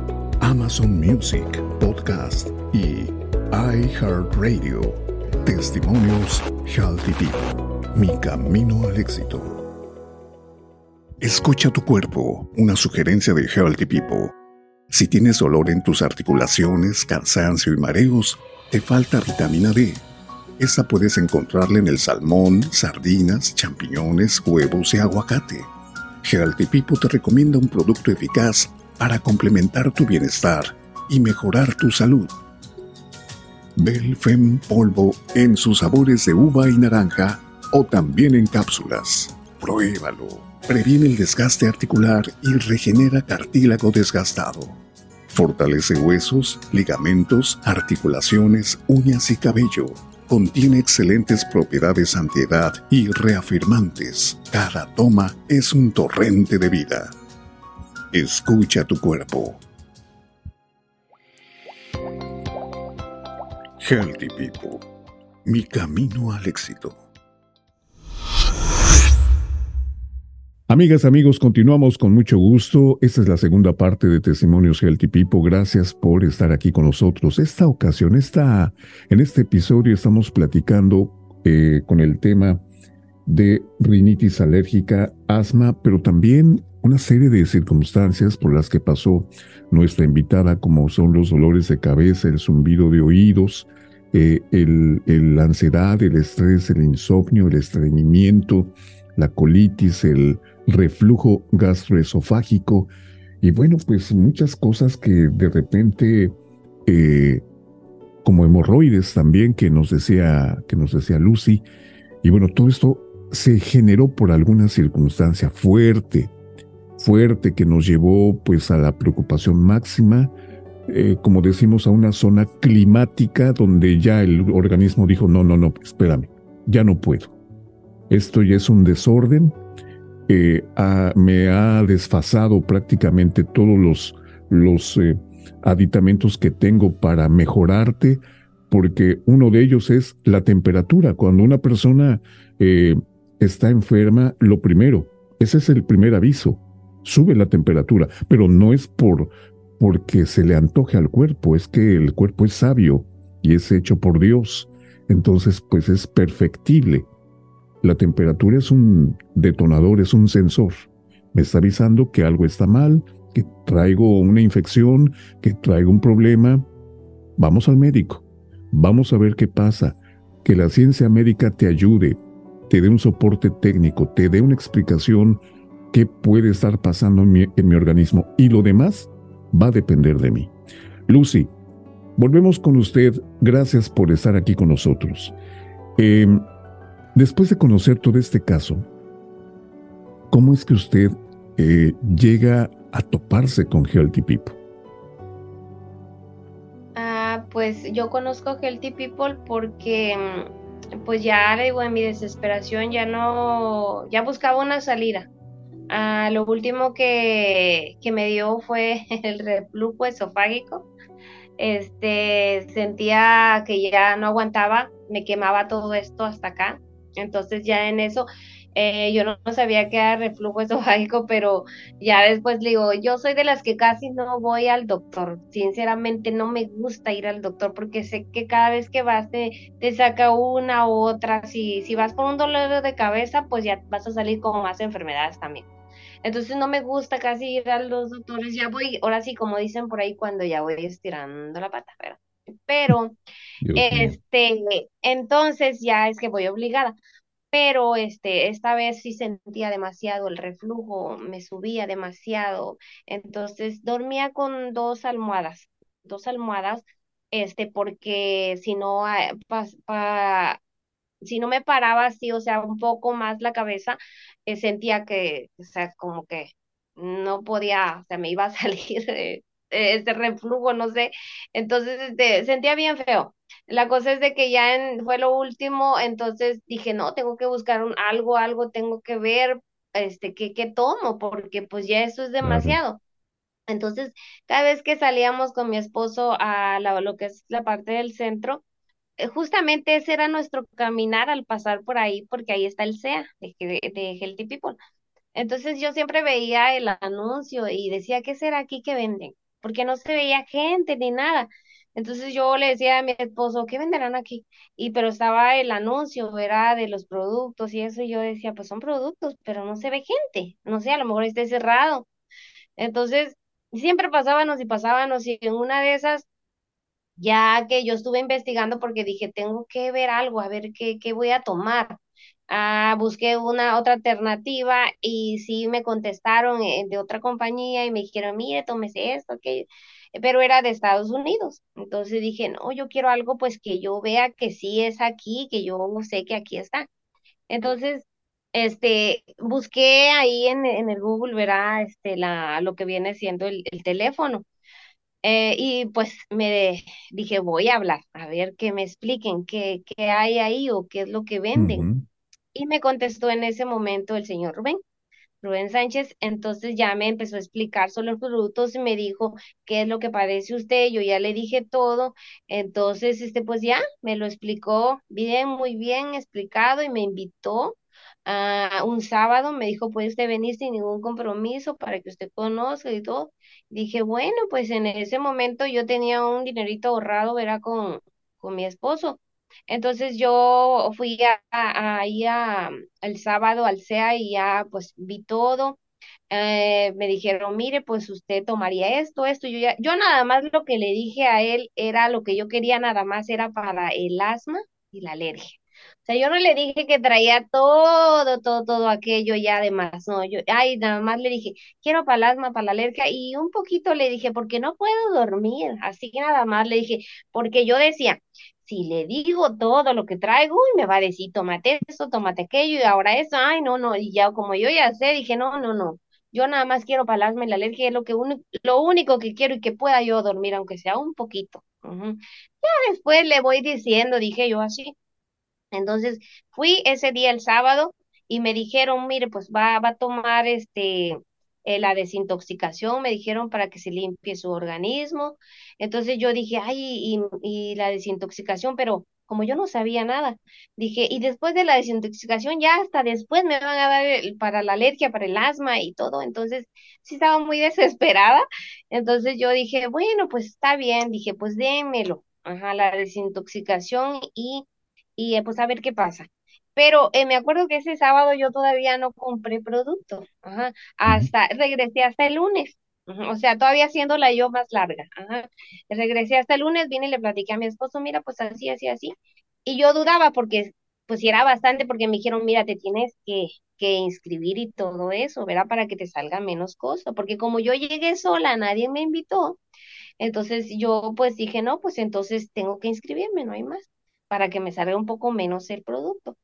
Amazon Music Podcast y iHeartRadio. Testimonios Healthy People. Mi camino al éxito. Escucha tu cuerpo, una sugerencia de Healthy People. Si tienes dolor en tus articulaciones, cansancio y mareos, te falta vitamina D. Esta puedes encontrarla en el salmón, sardinas, champiñones, huevos y aguacate. Healthy Pipo te recomienda un producto eficaz para complementar tu bienestar y mejorar tu salud. Belfem polvo en sus sabores de uva y naranja o también en cápsulas. Pruébalo. Previene el desgaste articular y regenera cartílago desgastado. Fortalece huesos, ligamentos, articulaciones, uñas y cabello Contiene excelentes propiedades antiedad y reafirmantes. Cada toma es un torrente de vida. Escucha tu cuerpo. Healthy People. Mi camino al éxito. Amigas, amigos, continuamos con mucho gusto. Esta es la segunda parte de Testimonios Healthy People. Gracias por estar aquí con nosotros. Esta ocasión, esta, en este episodio estamos platicando eh, con el tema de rinitis alérgica, asma, pero también una serie de circunstancias por las que pasó nuestra invitada, como son los dolores de cabeza, el zumbido de oídos, eh, el, la ansiedad, el estrés, el insomnio, el estreñimiento, la colitis, el reflujo gastroesofágico. Y bueno, pues muchas cosas que de repente, eh, como hemorroides también que nos decía, que nos decía Lucy, y bueno, todo esto se generó por alguna circunstancia fuerte, fuerte que nos llevó pues a la preocupación máxima, eh, como decimos, a una zona climática donde ya el organismo dijo, no, no, no, espérame, ya no puedo. Esto ya es un desorden, me ha desfasado prácticamente todos los, los eh, aditamentos que tengo para mejorarte, porque uno de ellos es la temperatura. Cuando una persona eh, está enferma, lo primero, ese es el primer aviso, sube la temperatura, pero no es por porque se le antoje al cuerpo, es que el cuerpo es sabio y es hecho por Dios. Entonces, pues es perfectible. La temperatura es un detonador, es un sensor. Me está avisando que algo está mal, que traigo una infección, que traigo un problema. Vamos al médico. Vamos a ver qué pasa. Que la ciencia médica te ayude, te dé un soporte técnico, te dé una explicación qué puede estar pasando en mi, organismo. Y lo demás va a depender de mí. Lucy, volvemos con usted. Gracias por estar aquí con nosotros. Eh, Después de conocer todo este caso, ¿cómo es que usted eh, llega a toparse con Healthy People? Ah, pues yo conozco Healthy People porque mm, pues ya digo en mi desesperación ya no, ya buscaba una salida, Ah, lo último que, que me dio fue el reflujo esofágico. Este, sentía que ya no aguantaba, me quemaba todo esto hasta acá. Entonces ya en eso eh, yo no, sabía que era reflujo esofágico, pero ya después le digo, yo soy de las que casi no voy al doctor. Sinceramente no me gusta ir al doctor porque sé que cada vez que vas te, te saca una u otra. Si, si vas por un dolor de cabeza, pues ya vas a salir con más enfermedades también. Entonces no me gusta casi ir a los doctores, ya voy, ahora sí, como dicen por ahí, cuando ya voy estirando la pata, ¿verdad? Pero, Dios mío. este, entonces ya es que voy obligada, pero este, esta vez sí sentía demasiado el reflujo, me subía demasiado, entonces dormía con dos almohadas, dos almohadas, este, porque si no, ah, pa- pa- si no me paraba así, o sea, un poco más la cabeza, eh, sentía que, o sea, como que no podía, o sea, me iba a salir eh, este reflujo, no sé. Entonces, este, sentía bien feo. La cosa es de que ya en- fue lo último, entonces dije, no, tengo que buscar un, algo, algo tengo que ver, este, qué, qué tomo, porque pues ya eso es Claro. demasiado. Entonces, cada vez que salíamos con mi esposo a la- lo que es la parte del centro, justamente ese era nuestro caminar al pasar por ahí, porque ahí está el SEA de, de, de Healthy People. Entonces yo siempre veía el anuncio y decía, ¿qué será aquí que venden? Porque no se veía gente ni nada. Entonces yo le decía a mi esposo, ¿qué venderán aquí? Y pero estaba el anuncio, era de los productos y eso, y yo decía, pues son productos, pero no se ve gente. No sé, a lo mejor esté cerrado. Entonces, siempre pasábamos y pasábamos y en una de esas ya que yo estuve investigando porque dije, tengo que ver algo, a ver qué, qué voy a tomar. Ah, busqué una otra alternativa y sí me contestaron eh, de otra compañía y me dijeron, mire, tómese esto, que pero era de Estados Unidos. Entonces dije, no, yo quiero algo pues que yo vea que sí es aquí, que yo sé que aquí está. Entonces, este, busqué ahí en, en el Google, verá, este, la, lo que viene siendo el el teléfono. Eh, y pues me dije, voy a hablar, a ver que me expliquen qué, qué hay ahí o qué es lo que venden. Y me contestó en ese momento el señor Rubén. Rubén Sánchez, entonces ya me empezó a explicar sobre los productos y me dijo qué es lo que padece usted, yo ya le dije todo, entonces este pues ya me lo explicó bien, muy bien explicado y me invitó a un sábado, me dijo puede usted venir sin ningún compromiso para que usted conozca y todo. Dije, bueno, pues en ese momento yo tenía un dinerito ahorrado, era con, con mi esposo. Entonces yo fui a, a- ahí a, el sábado al SEA y ya pues vi todo. Eh, me dijeron, mire, pues usted tomaría esto, esto. Yo ya, yo nada más lo que le dije a él era lo que yo quería, nada más era para el asma y la alergia. O sea, yo no le dije que traía todo, todo, todo aquello ya además, no, yo, ay, nada más le dije, quiero para el asma, para la alergia, y un poquito le dije, porque no puedo dormir, así que nada más le dije, porque yo decía, si le digo todo lo que traigo, uy, me va a decir, tómate esto, tómate aquello, y ahora eso, ay, no, no, y ya como yo ya sé, dije, no, no, no, yo nada más quiero para el asma y la alergia, es lo que uni- lo único que quiero y que pueda yo dormir, aunque sea un poquito. Ya después le voy diciendo, dije yo así. Entonces fui ese día el sábado y me dijeron, mire, pues va, va a tomar este eh, la desintoxicación, me dijeron para que se limpie su organismo. Entonces yo dije, ay, y, la desintoxicación, pero como yo no sabía nada, dije, y después de la desintoxicación ya hasta después me van a dar para la alergia, para el asma y todo. Entonces sí estaba muy desesperada. Entonces yo dije, bueno, pues está bien, dije, pues démelo. Ajá, la desintoxicación y y eh, pues a ver qué pasa. Pero eh, me acuerdo que ese sábado yo todavía no compré producto, ajá, hasta, regresé hasta el lunes, o sea, todavía haciéndola yo más larga, ajá. Regresé hasta el lunes, vine y le platiqué a mi esposo, mira, pues así, así, así, y yo dudaba porque, pues era bastante, porque me dijeron, mira, te tienes que, que inscribir y todo eso, ¿verdad? Para que te salga menos costo, porque como yo llegué sola, nadie me invitó, entonces yo pues dije, no, pues entonces tengo que inscribirme, no hay más, para que me salga un poco menos el producto.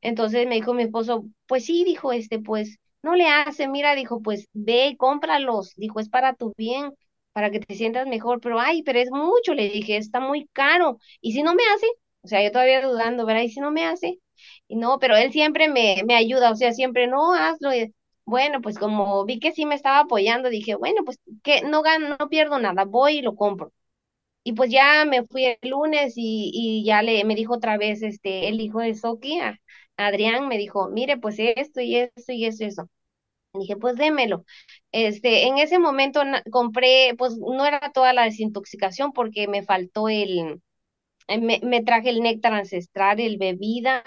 Entonces me dijo mi esposo, pues sí, dijo este, pues no le hace, mira, dijo, pues ve y cómpralos, dijo, es para tu bien, para que te sientas mejor, pero ay, pero es mucho, le dije, está muy caro, y si no me hace, o sea, yo todavía dudando, ¿verdad? Y si no me hace, y no, pero él siempre me, me ayuda, o sea, siempre, no, hazlo, Bueno, pues como vi que sí me estaba apoyando, dije, bueno, pues que no gano, no pierdo nada, voy y lo compro. Y pues ya me fui el lunes y, y ya le me dijo otra vez este el hijo de Soki, Adrián, me dijo, mire, pues esto y esto y eso y eso. Dije, pues démelo. Este, en ese momento compré, pues no era toda la desintoxicación porque me faltó el, me, me traje el néctar ancestral, el bebida,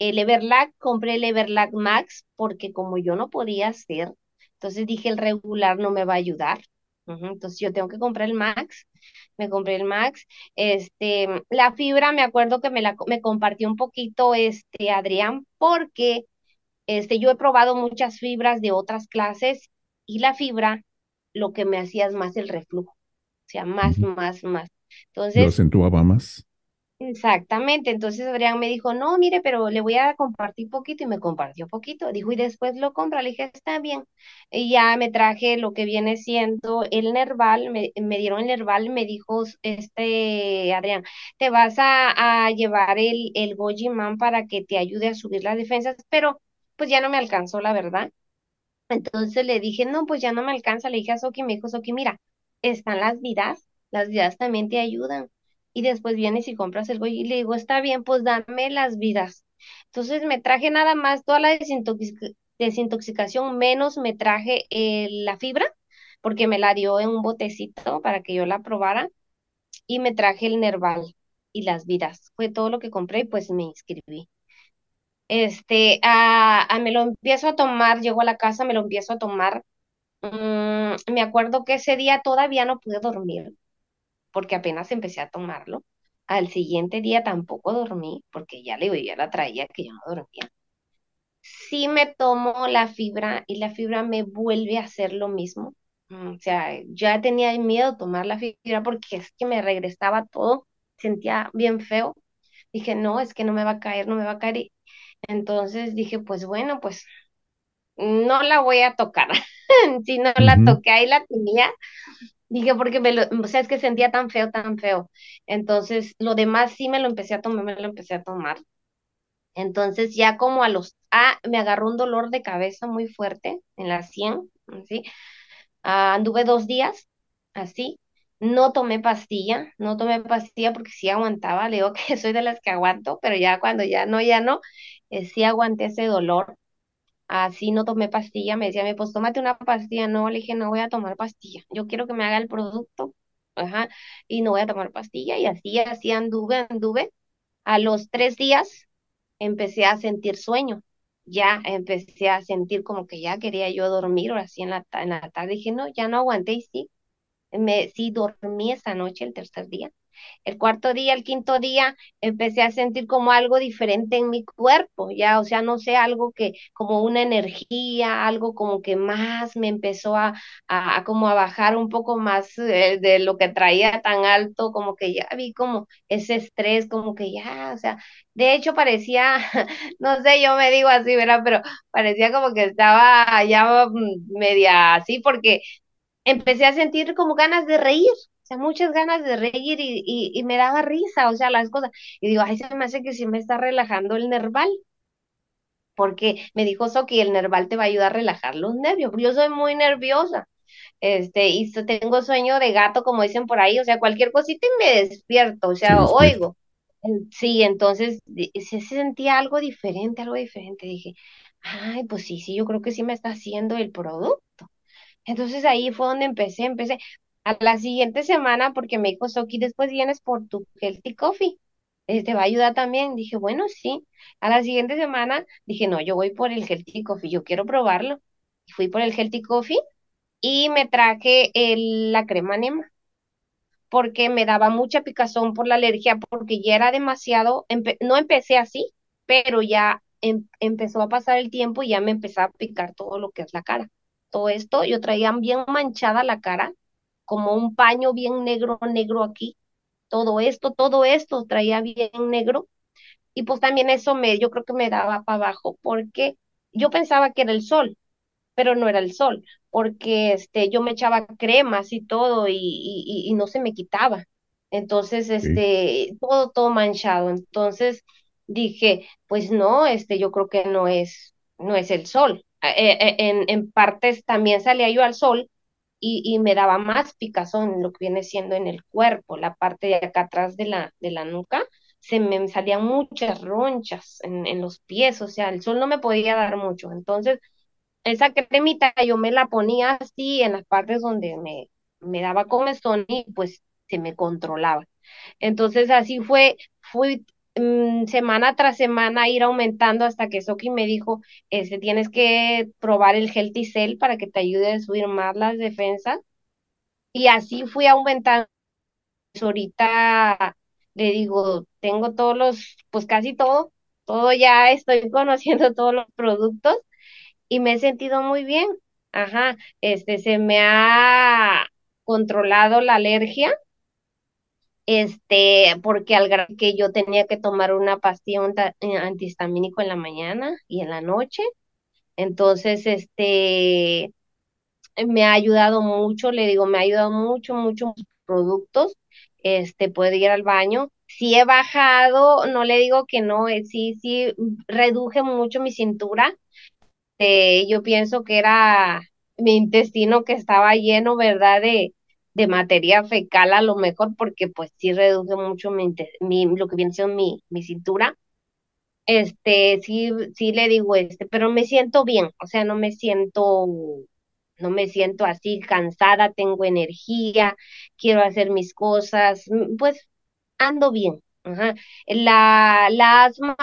el Everlac, compré el Everlac Max porque como yo no podía hacer, entonces dije el regular no me va a ayudar. Entonces yo tengo que comprar el Max, me compré el Max. Este, la fibra, me acuerdo que me la me compartió un poquito este Adrián porque este, yo he probado muchas fibras de otras clases y la fibra lo que me hacía es más el reflujo, o sea, más, más, más. ¿Lo Entonces, acentuaba más? Exactamente, entonces Adrián me dijo, no, mire, pero le voy a compartir poquito y me compartió poquito. Dijo, y después lo compra. Le dije, está bien. Y ya me traje lo que viene siendo el Nerval, me, me dieron el Nerval, me dijo este Adrián, te vas a, llevar el, el Goji Man para que te ayude a subir las defensas, pero pues ya no me alcanzó, la verdad. Entonces le dije, no, pues ya no me alcanza. Le dije a Soki, me dijo Soki, mira, están las vidas, las vidas también te ayudan. Y después vienes y compras el Goji. Y le digo, está bien, pues dame las vidas. Entonces me traje nada más toda la desintoxic- desintoxicación, menos me traje eh, la fibra, porque me la dio en un botecito para que yo la probara. Y me traje el Nerval y las vidas. Fue todo lo que compré y pues me inscribí. Este, ah, ah, me lo empiezo a tomar, llego a la casa, me lo empiezo a tomar Mm, me acuerdo que ese día todavía no pude dormir porque apenas empecé a tomarlo. Al siguiente día tampoco dormí porque ya le ya la traía que yo no dormía. Sí me tomo la fibra y la fibra me vuelve a hacer lo mismo. Mm, O sea, ya tenía miedo de tomar la fibra porque es que me regresaba todo, sentía bien feo. Dije, no, es que no me va a caer, no me va a caer. Y entonces dije, pues bueno, pues no la voy a tocar. Si no la toqué, ahí la tenía Dije, porque me lo, o sea, es que sentía tan feo, tan feo. Entonces, lo demás sí me lo empecé a tomar, me lo empecé a tomar. Entonces, ya como a los, ah, me agarró un dolor de cabeza muy fuerte en la sien, así. Ah, anduve dos días así. No tomé pastilla, no tomé pastilla porque sí aguantaba. Le digo que soy de las que aguanto, pero ya cuando ya no, ya no, eh, sí aguanté ese dolor. Así no tomé pastilla, me decía, pues tómate una pastilla. No, le dije, no voy a tomar pastilla. Yo quiero que me haga el producto, ajá, y no voy a tomar pastilla. Y así, así anduve, anduve. A los tres días empecé a sentir sueño. Ya empecé a sentir como que ya quería yo dormir, o así en la, en la tarde. Dije, no, ya no aguanté y sí, me, sí dormí esa noche, el tercer día. El cuarto día, el quinto día, empecé a sentir como algo diferente en mi cuerpo, ya, o sea, no sé, algo que, como una energía, algo como que más me empezó a, a, como a bajar un poco más eh, de lo que traía tan alto, como que ya vi como ese estrés, como que ya, o sea, de hecho parecía, no sé, yo me digo así, ¿verdad? Pero parecía como que estaba ya mm, media así, porque empecé a sentir como ganas de reír, sea, muchas ganas de reír y, y, y me daba risa, o sea, las cosas. Y digo, ay, se me hace que sí me está relajando el nerval, porque me dijo Soki, el nerval te va a ayudar a relajar los nervios, yo soy muy nerviosa, este, y tengo sueño de gato, como dicen por ahí, o sea, cualquier cosita y me despierto, o Se sea, oigo. Sí, entonces se sentía algo diferente, algo diferente. Dije, ay, pues sí, sí, yo creo que sí me está haciendo el producto. Entonces ahí fue donde empecé, empecé. A la siguiente semana, porque me dijo Soki, después vienes por tu Healthy Coffee. Eh, ¿Te va a ayudar también? Dije, bueno, sí. A la siguiente semana dije, no, yo voy por el Healthy Coffee, yo quiero probarlo. Fui por el Healthy Coffee y me traje el- la crema Nema, porque me daba mucha picazón por la alergia, porque ya era demasiado, no empecé así, pero ya em- empezó a pasar el tiempo y ya me empezaba a picar todo lo que es la cara. Todo esto, yo traía bien manchada la cara, como un paño bien negro, negro aquí. Todo esto, todo esto traía bien negro. Y pues también eso me, yo creo que me daba para abajo, porque yo pensaba que era el sol pero no era el sol, porque este, yo me echaba cremas y todo y, y, y no se me quitaba. Entonces, Sí. este, todo, todo manchado. Entonces dije, pues no, este, yo creo que no es, no es el sol. eh, eh, en, en partes también salía yo al sol y, y, me daba más picazón lo que viene siendo en el cuerpo, la parte de acá atrás de la, de la nuca, se me salían muchas ronchas en, en los pies, o sea, el sol no me podía dar mucho. Entonces, esa cremita yo me la ponía así en las partes donde me, me daba comezón y pues se me controlaba. Entonces así fue, fui mm, semana tras semana ir aumentando hasta que Soki me dijo, este, tienes que probar el Healthy Cell para que te ayude a subir más las defensas. Y así fui aumentando. Pues, ahorita le digo, tengo todos los, pues casi todo, todo ya estoy conociendo todos los productos y me he sentido muy bien. Ajá, este, se me ha controlado la alergia este, porque al que yo tenía que tomar una pastilla eh, antihistamínico en la mañana y en la noche. Entonces, este, me ha ayudado mucho, le digo, me ha ayudado mucho, muchos productos. Este, puede ir al baño. Si he bajado, no le digo que no, eh, sí, sí, reduje mucho mi cintura. Eh, yo pienso que era mi intestino que estaba lleno, ¿verdad? De, de materia fecal a lo mejor porque pues sí reduce mucho mi, lo que viene siendo mi, mi cintura. Este, sí, sí le digo este, pero me siento bien, o sea, no me siento, no me siento así cansada, tengo energía, quiero hacer mis cosas, mm, pues ando bien. La, la asma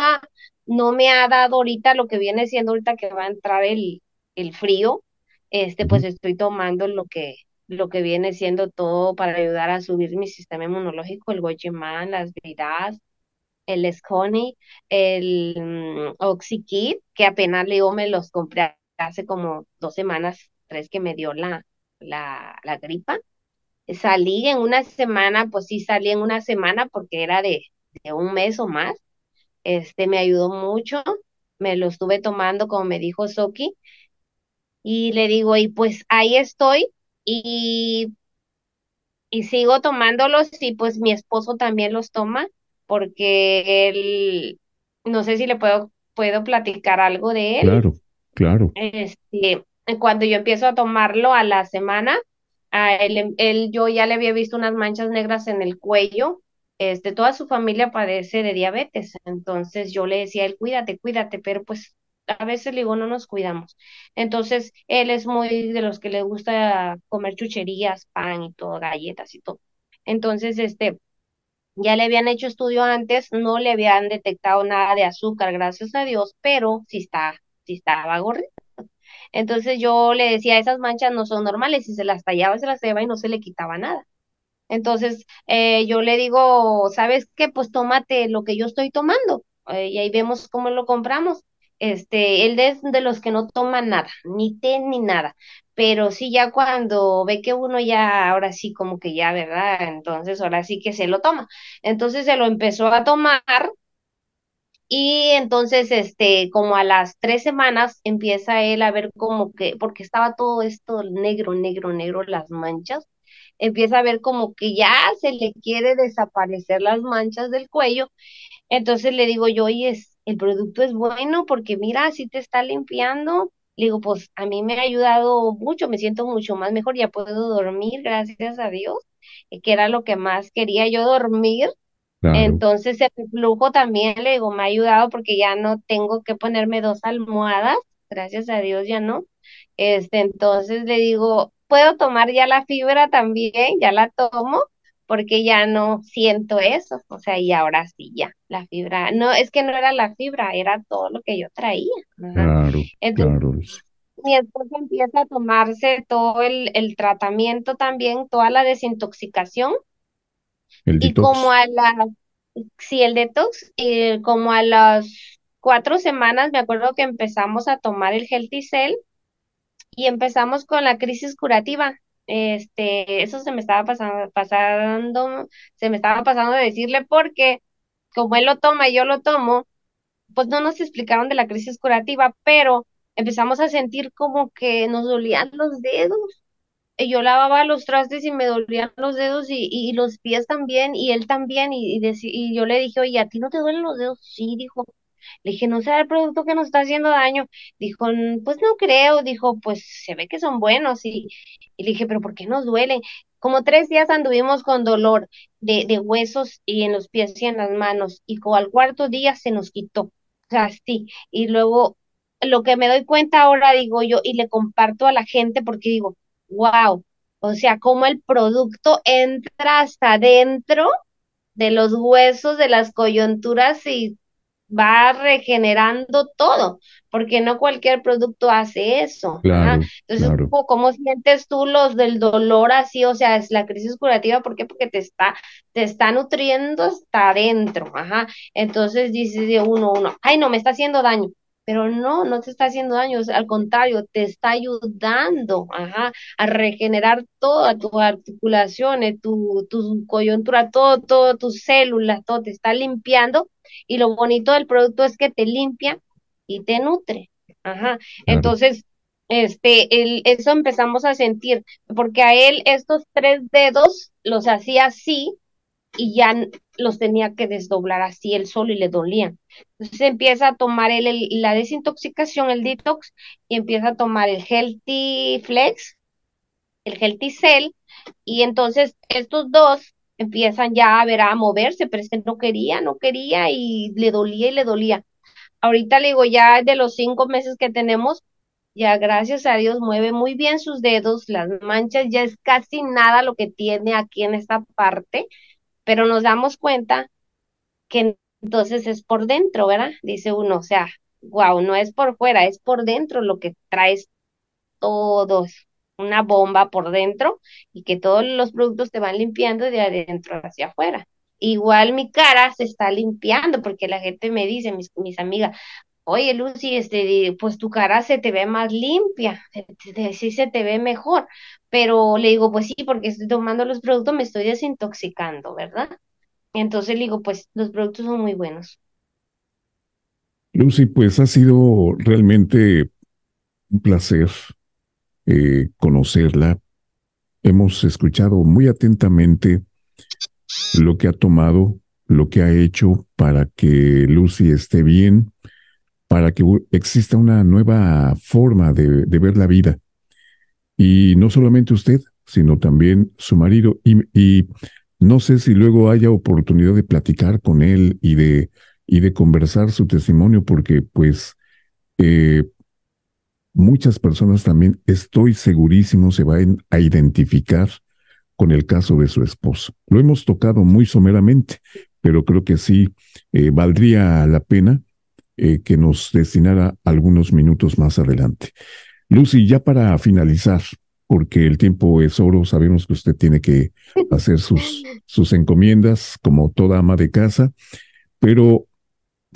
no me ha dado ahorita lo que viene siendo ahorita que va a entrar el, el frío, este, pues estoy tomando lo que, lo que viene siendo todo para ayudar a subir mi sistema inmunológico, el Gojiman, las vidas, el Sconi, el um, Oxykit, que apenas leo me los compré hace como dos semanas, tres que me dio la, la, la gripa. Salí en una semana, pues sí salí en una semana porque era de, de un mes o más. Este me ayudó mucho, me lo estuve tomando como me dijo Soki. Y le digo, y pues ahí estoy, y, y sigo tomándolos y pues mi esposo también los toma porque él, no sé si le puedo, puedo platicar algo de él. Claro, claro. Este, cuando yo empiezo a tomarlo a la semana, a él, él, yo ya le había visto unas manchas negras en el cuello. Este, toda su familia padece de diabetes, entonces yo le decía a él, cuídate, cuídate, pero pues a veces digo, no nos cuidamos. Entonces, él es muy de los que le gusta comer chucherías, pan y todo, galletas y todo. Entonces, este, ya le habían hecho estudio antes, no le habían detectado nada de azúcar, gracias a Dios, pero sí está, sí estaba gordito. Entonces yo le decía, esas manchas no son normales, y se las tallaba, se las lleva y no se le quitaba nada. Entonces, eh, yo le digo, ¿sabes qué? Pues tómate lo que yo estoy tomando. Eh, y ahí vemos cómo lo compramos. Este, él es de los que no toma nada, ni té ni nada, pero sí ya cuando ve que uno ya, ahora sí como que ya, ¿verdad? Entonces ahora sí que se lo toma. Entonces se lo empezó a tomar y entonces, este, como a las tres semanas empieza él a ver como que, porque estaba todo esto negro, negro, negro, las manchas, empieza a ver como que ya se le quiere desaparecer las manchas del cuello. Entonces le digo yo, oye, el producto es bueno porque mira, si te está limpiando. Le digo, pues a mí me ha ayudado mucho, me siento mucho más mejor, ya puedo dormir, gracias a Dios, eh, que era lo que más quería yo dormir. Entonces el flujo también, le digo, me ha ayudado porque ya no tengo que ponerme dos almohadas, gracias a Dios ya no. Este, entonces le digo, puedo tomar ya la fibra también, ya la tomo, porque ya no siento eso, o sea, y ahora sí ya, la fibra, no, es que no era la fibra, era todo lo que yo traía. Claro, Entonces, Mi esposa empieza a tomarse todo el, el tratamiento también, toda la desintoxicación. y como a la, sí, el detox, y como a las cuatro semanas, me acuerdo que empezamos a tomar el Healthy Cell y empezamos con la crisis curativa este, eso se me estaba pasando, pasando, se me estaba pasando de decirle porque como él lo toma y yo lo tomo, pues no nos explicaron de la crisis curativa, pero empezamos a sentir como que nos dolían los dedos. Y yo lavaba los trastes y me dolían los dedos y, y los pies también y él también y, y, y yo le dije, oye, ¿a ti no te duelen los dedos? Sí, dijo. Le dije, ¿no será el producto que nos está haciendo daño? Dijo, pues no creo. Dijo, pues se ve que son buenos. Y, y le dije, ¿pero por qué nos duelen? Como tres días anduvimos con dolor de, de huesos y en los pies y en las manos. Y como al cuarto día se nos quitó. O sea, sí. Y luego lo que me doy cuenta ahora, digo yo, y le comparto a la gente porque digo, wow, o sea, cómo el producto entra hasta adentro de los huesos, de las coyunturas y va regenerando todo, porque no cualquier producto hace eso. Claro, Entonces, claro, ¿cómo, sientes tú los del dolor así? O sea, es la crisis curativa, ¿por qué? Porque te está, te está nutriendo hasta adentro, ajá. Entonces dice uno, uno, ay, no, me está haciendo daño pero no, no te está haciendo daño, al contrario, te está ayudando ajá, a regenerar todas tus articulaciones, tu, tu coyuntura, todo, todo, tus células, todo te está limpiando y lo bonito del producto es que te limpia y te nutre. Ajá. claro, Entonces, este, el, eso empezamos a sentir, porque a él estos tres dedos los hacía así y ya los tenía que desdoblar así él solo y le dolían. Entonces empieza a tomar el, el, la desintoxicación, el detox, y empieza a tomar el Healthy Flex, el Healthy Cell, y entonces estos dos empiezan ya a ver a moverse, pero es que no quería, no quería y le dolía y le dolía. Ahorita le digo, ya de los cinco meses que tenemos, ya gracias a Dios mueve muy bien sus dedos, las manchas ya es casi nada lo que tiene aquí en esta parte pero nos damos cuenta que entonces es por dentro, ¿verdad? Dice uno, o sea, wow, no es por fuera, es por dentro lo que traes todos, una bomba por dentro y que todos los productos te van limpiando de adentro hacia afuera. Igual mi cara se está limpiando porque la gente me dice, mis, mis amigas, oye Lucy, este, pues tu cara se te ve más limpia, sí se te ve mejor, pero le digo, pues sí, porque estoy tomando los productos, me estoy desintoxicando, ¿verdad? Entonces le digo, pues los productos son muy buenos. Lucy, pues ha sido realmente un placer eh, conocerla. Hemos escuchado muy atentamente lo que ha tomado, lo que ha hecho para que Lucy esté bien, para que exista una nueva forma de, ver la vida. Y no solamente usted, sino también su marido. Y, y, no sé si luego haya oportunidad de platicar con él y de, y de conversar su testimonio, porque pues eh, muchas personas también, estoy segurísimo, se van a identificar con el caso de su esposo. Lo hemos tocado muy someramente, pero creo que sí eh, valdría la pena eh, que nos destinara algunos minutos más adelante. Lucy, ya para finalizar, porque el tiempo es oro, sabemos que usted tiene que hacer sus, sus encomiendas como toda ama de casa, pero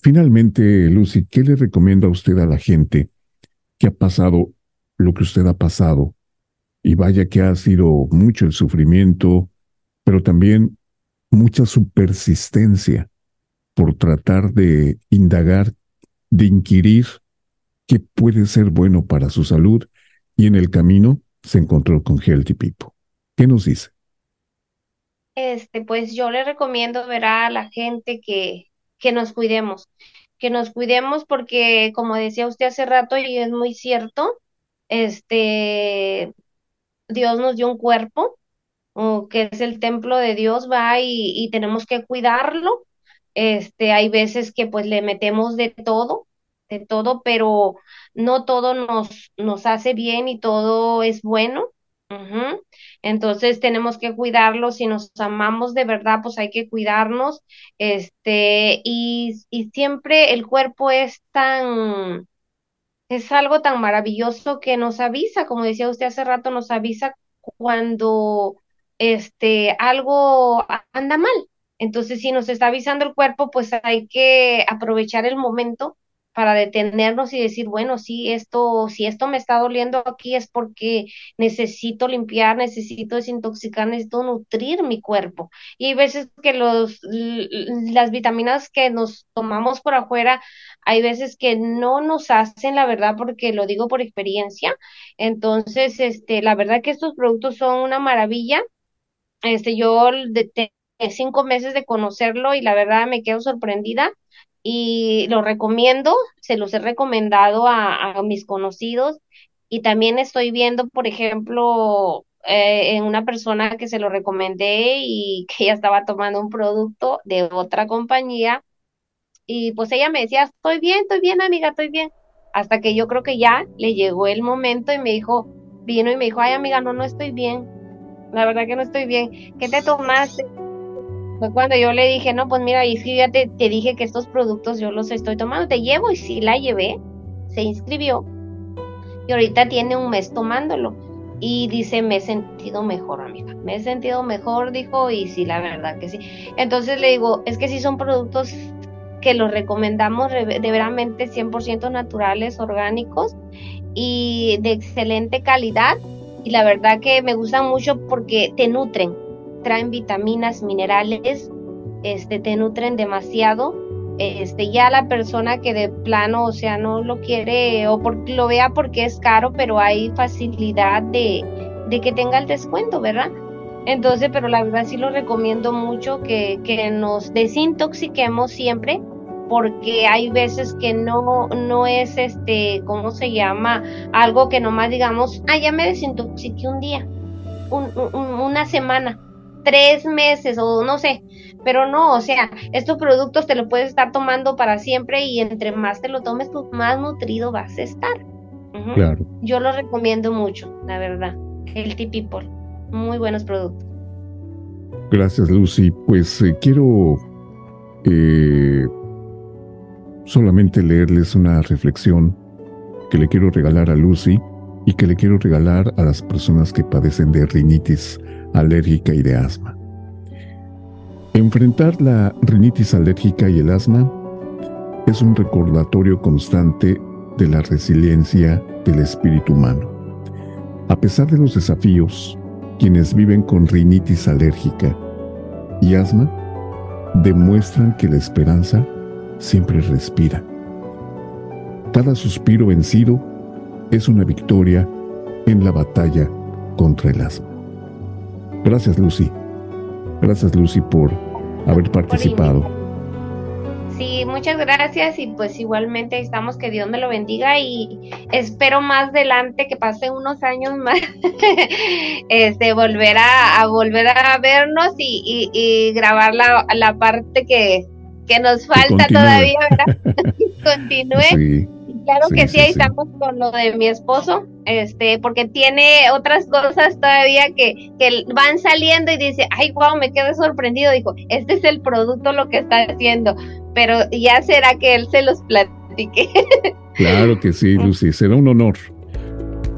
finalmente, Lucy, ¿qué le recomienda a usted a la gente que ha pasado lo que usted ha pasado? Y vaya que ha sido mucho el sufrimiento, pero también mucha su persistencia por tratar de indagar, de inquirir qué puede ser bueno para su salud y en el camino se encontró con Healthy People. ¿Qué nos dice? Este, pues yo le recomiendo ver a la gente que, que nos cuidemos, que nos cuidemos porque, como decía usted hace rato, y es muy cierto, este, Dios nos dio un cuerpo, que es el templo de Dios, va, y, y tenemos que cuidarlo. Este, hay veces que pues le metemos de todo, de todo, pero no todo nos, nos hace bien y todo es bueno. Entonces tenemos que cuidarlo, si nos amamos de verdad, pues hay que cuidarnos, este, y, y siempre el cuerpo es tan, es algo tan maravilloso que nos avisa, como decía usted hace rato, nos avisa cuando este algo anda mal. Entonces, si nos está avisando el cuerpo, pues hay que aprovechar el momento para detenernos y decir, bueno, sí, esto, si esto me está doliendo aquí es porque necesito limpiar, necesito desintoxicar, necesito nutrir mi cuerpo. Y hay veces que los, las vitaminas que nos tomamos por afuera hay veces que no nos hacen, la verdad, porque lo digo por experiencia. Entonces, este, la verdad que estos productos son una maravilla. Este, yo de- cinco meses de conocerlo y la verdad me quedo sorprendida y lo recomiendo, se los he recomendado a, mis conocidos y también estoy viendo, por ejemplo, eh, en una persona que se lo recomendé y que ella estaba tomando un producto de otra compañía y pues ella me decía, estoy bien, estoy bien amiga, estoy bien. Hasta que yo creo que ya le llegó el momento y me dijo, vino y me dijo, ay amiga, no, no estoy bien. La verdad que no estoy bien. ¿Qué te tomaste? Fue cuando yo le dije, no, pues mira, y te, dije que estos productos yo los estoy tomando, te llevo y sí la llevé, se inscribió y ahorita tiene un mes tomándolo. Y dice, me he sentido mejor, amiga. Me he sentido mejor, dijo, y sí, la verdad que sí. Entonces le digo, es que sí son productos que los recomendamos de veramente 100% naturales, orgánicos y de excelente calidad. Y la verdad que me gustan mucho porque te nutren traen vitaminas, minerales, este, te nutren demasiado. Este, ya la persona que de plano, o sea, no lo quiere o lo vea porque es caro, pero hay facilidad de, de que tenga el descuento, ¿verdad? Entonces, pero la verdad sí lo recomiendo mucho que, que nos desintoxiquemos siempre porque hay veces que no, no es este, ¿cómo se llama? Algo que nomás digamos, ah, ya me desintoxiqué un día, una semana tres meses o no sé, pero no, o sea, estos productos te los puedes estar tomando para siempre y entre más te lo tomes, pues más nutrido vas a estar. Claro. Yo lo recomiendo mucho, la verdad. Healthy People. Muy buenos productos. Gracias, Lucy. Pues eh, quiero eh, solamente leerles una reflexión que le quiero regalar a Lucy y que le quiero regalar a las personas que padecen de rinitis alérgica y de asma. Enfrentar la rinitis alérgica y el asma es un recordatorio constante de la resiliencia del espíritu humano. A pesar de los desafíos, quienes viven con rinitis alérgica y asma demuestran que la esperanza siempre respira. Cada suspiro vencido es una victoria en la batalla contra el asma. Gracias, Lucy. Gracias, Lucy, por haber participado. Sí, muchas gracias y pues igualmente estamos que Dios me lo bendiga y espero más adelante que pase unos años más este volver a, volver a vernos y, grabar la, la, parte que, que nos falta todavía, ¿verdad? Continúe. Sí claro que sí, ahí estamos con lo de mi esposo, este, porque tiene otras cosas todavía que, que van saliendo y dice, ay, wow, me quedé sorprendido. Dijo, este es el producto lo que está haciendo, pero ya será que él se los platique. Claro que sí, Lucy, será un honor.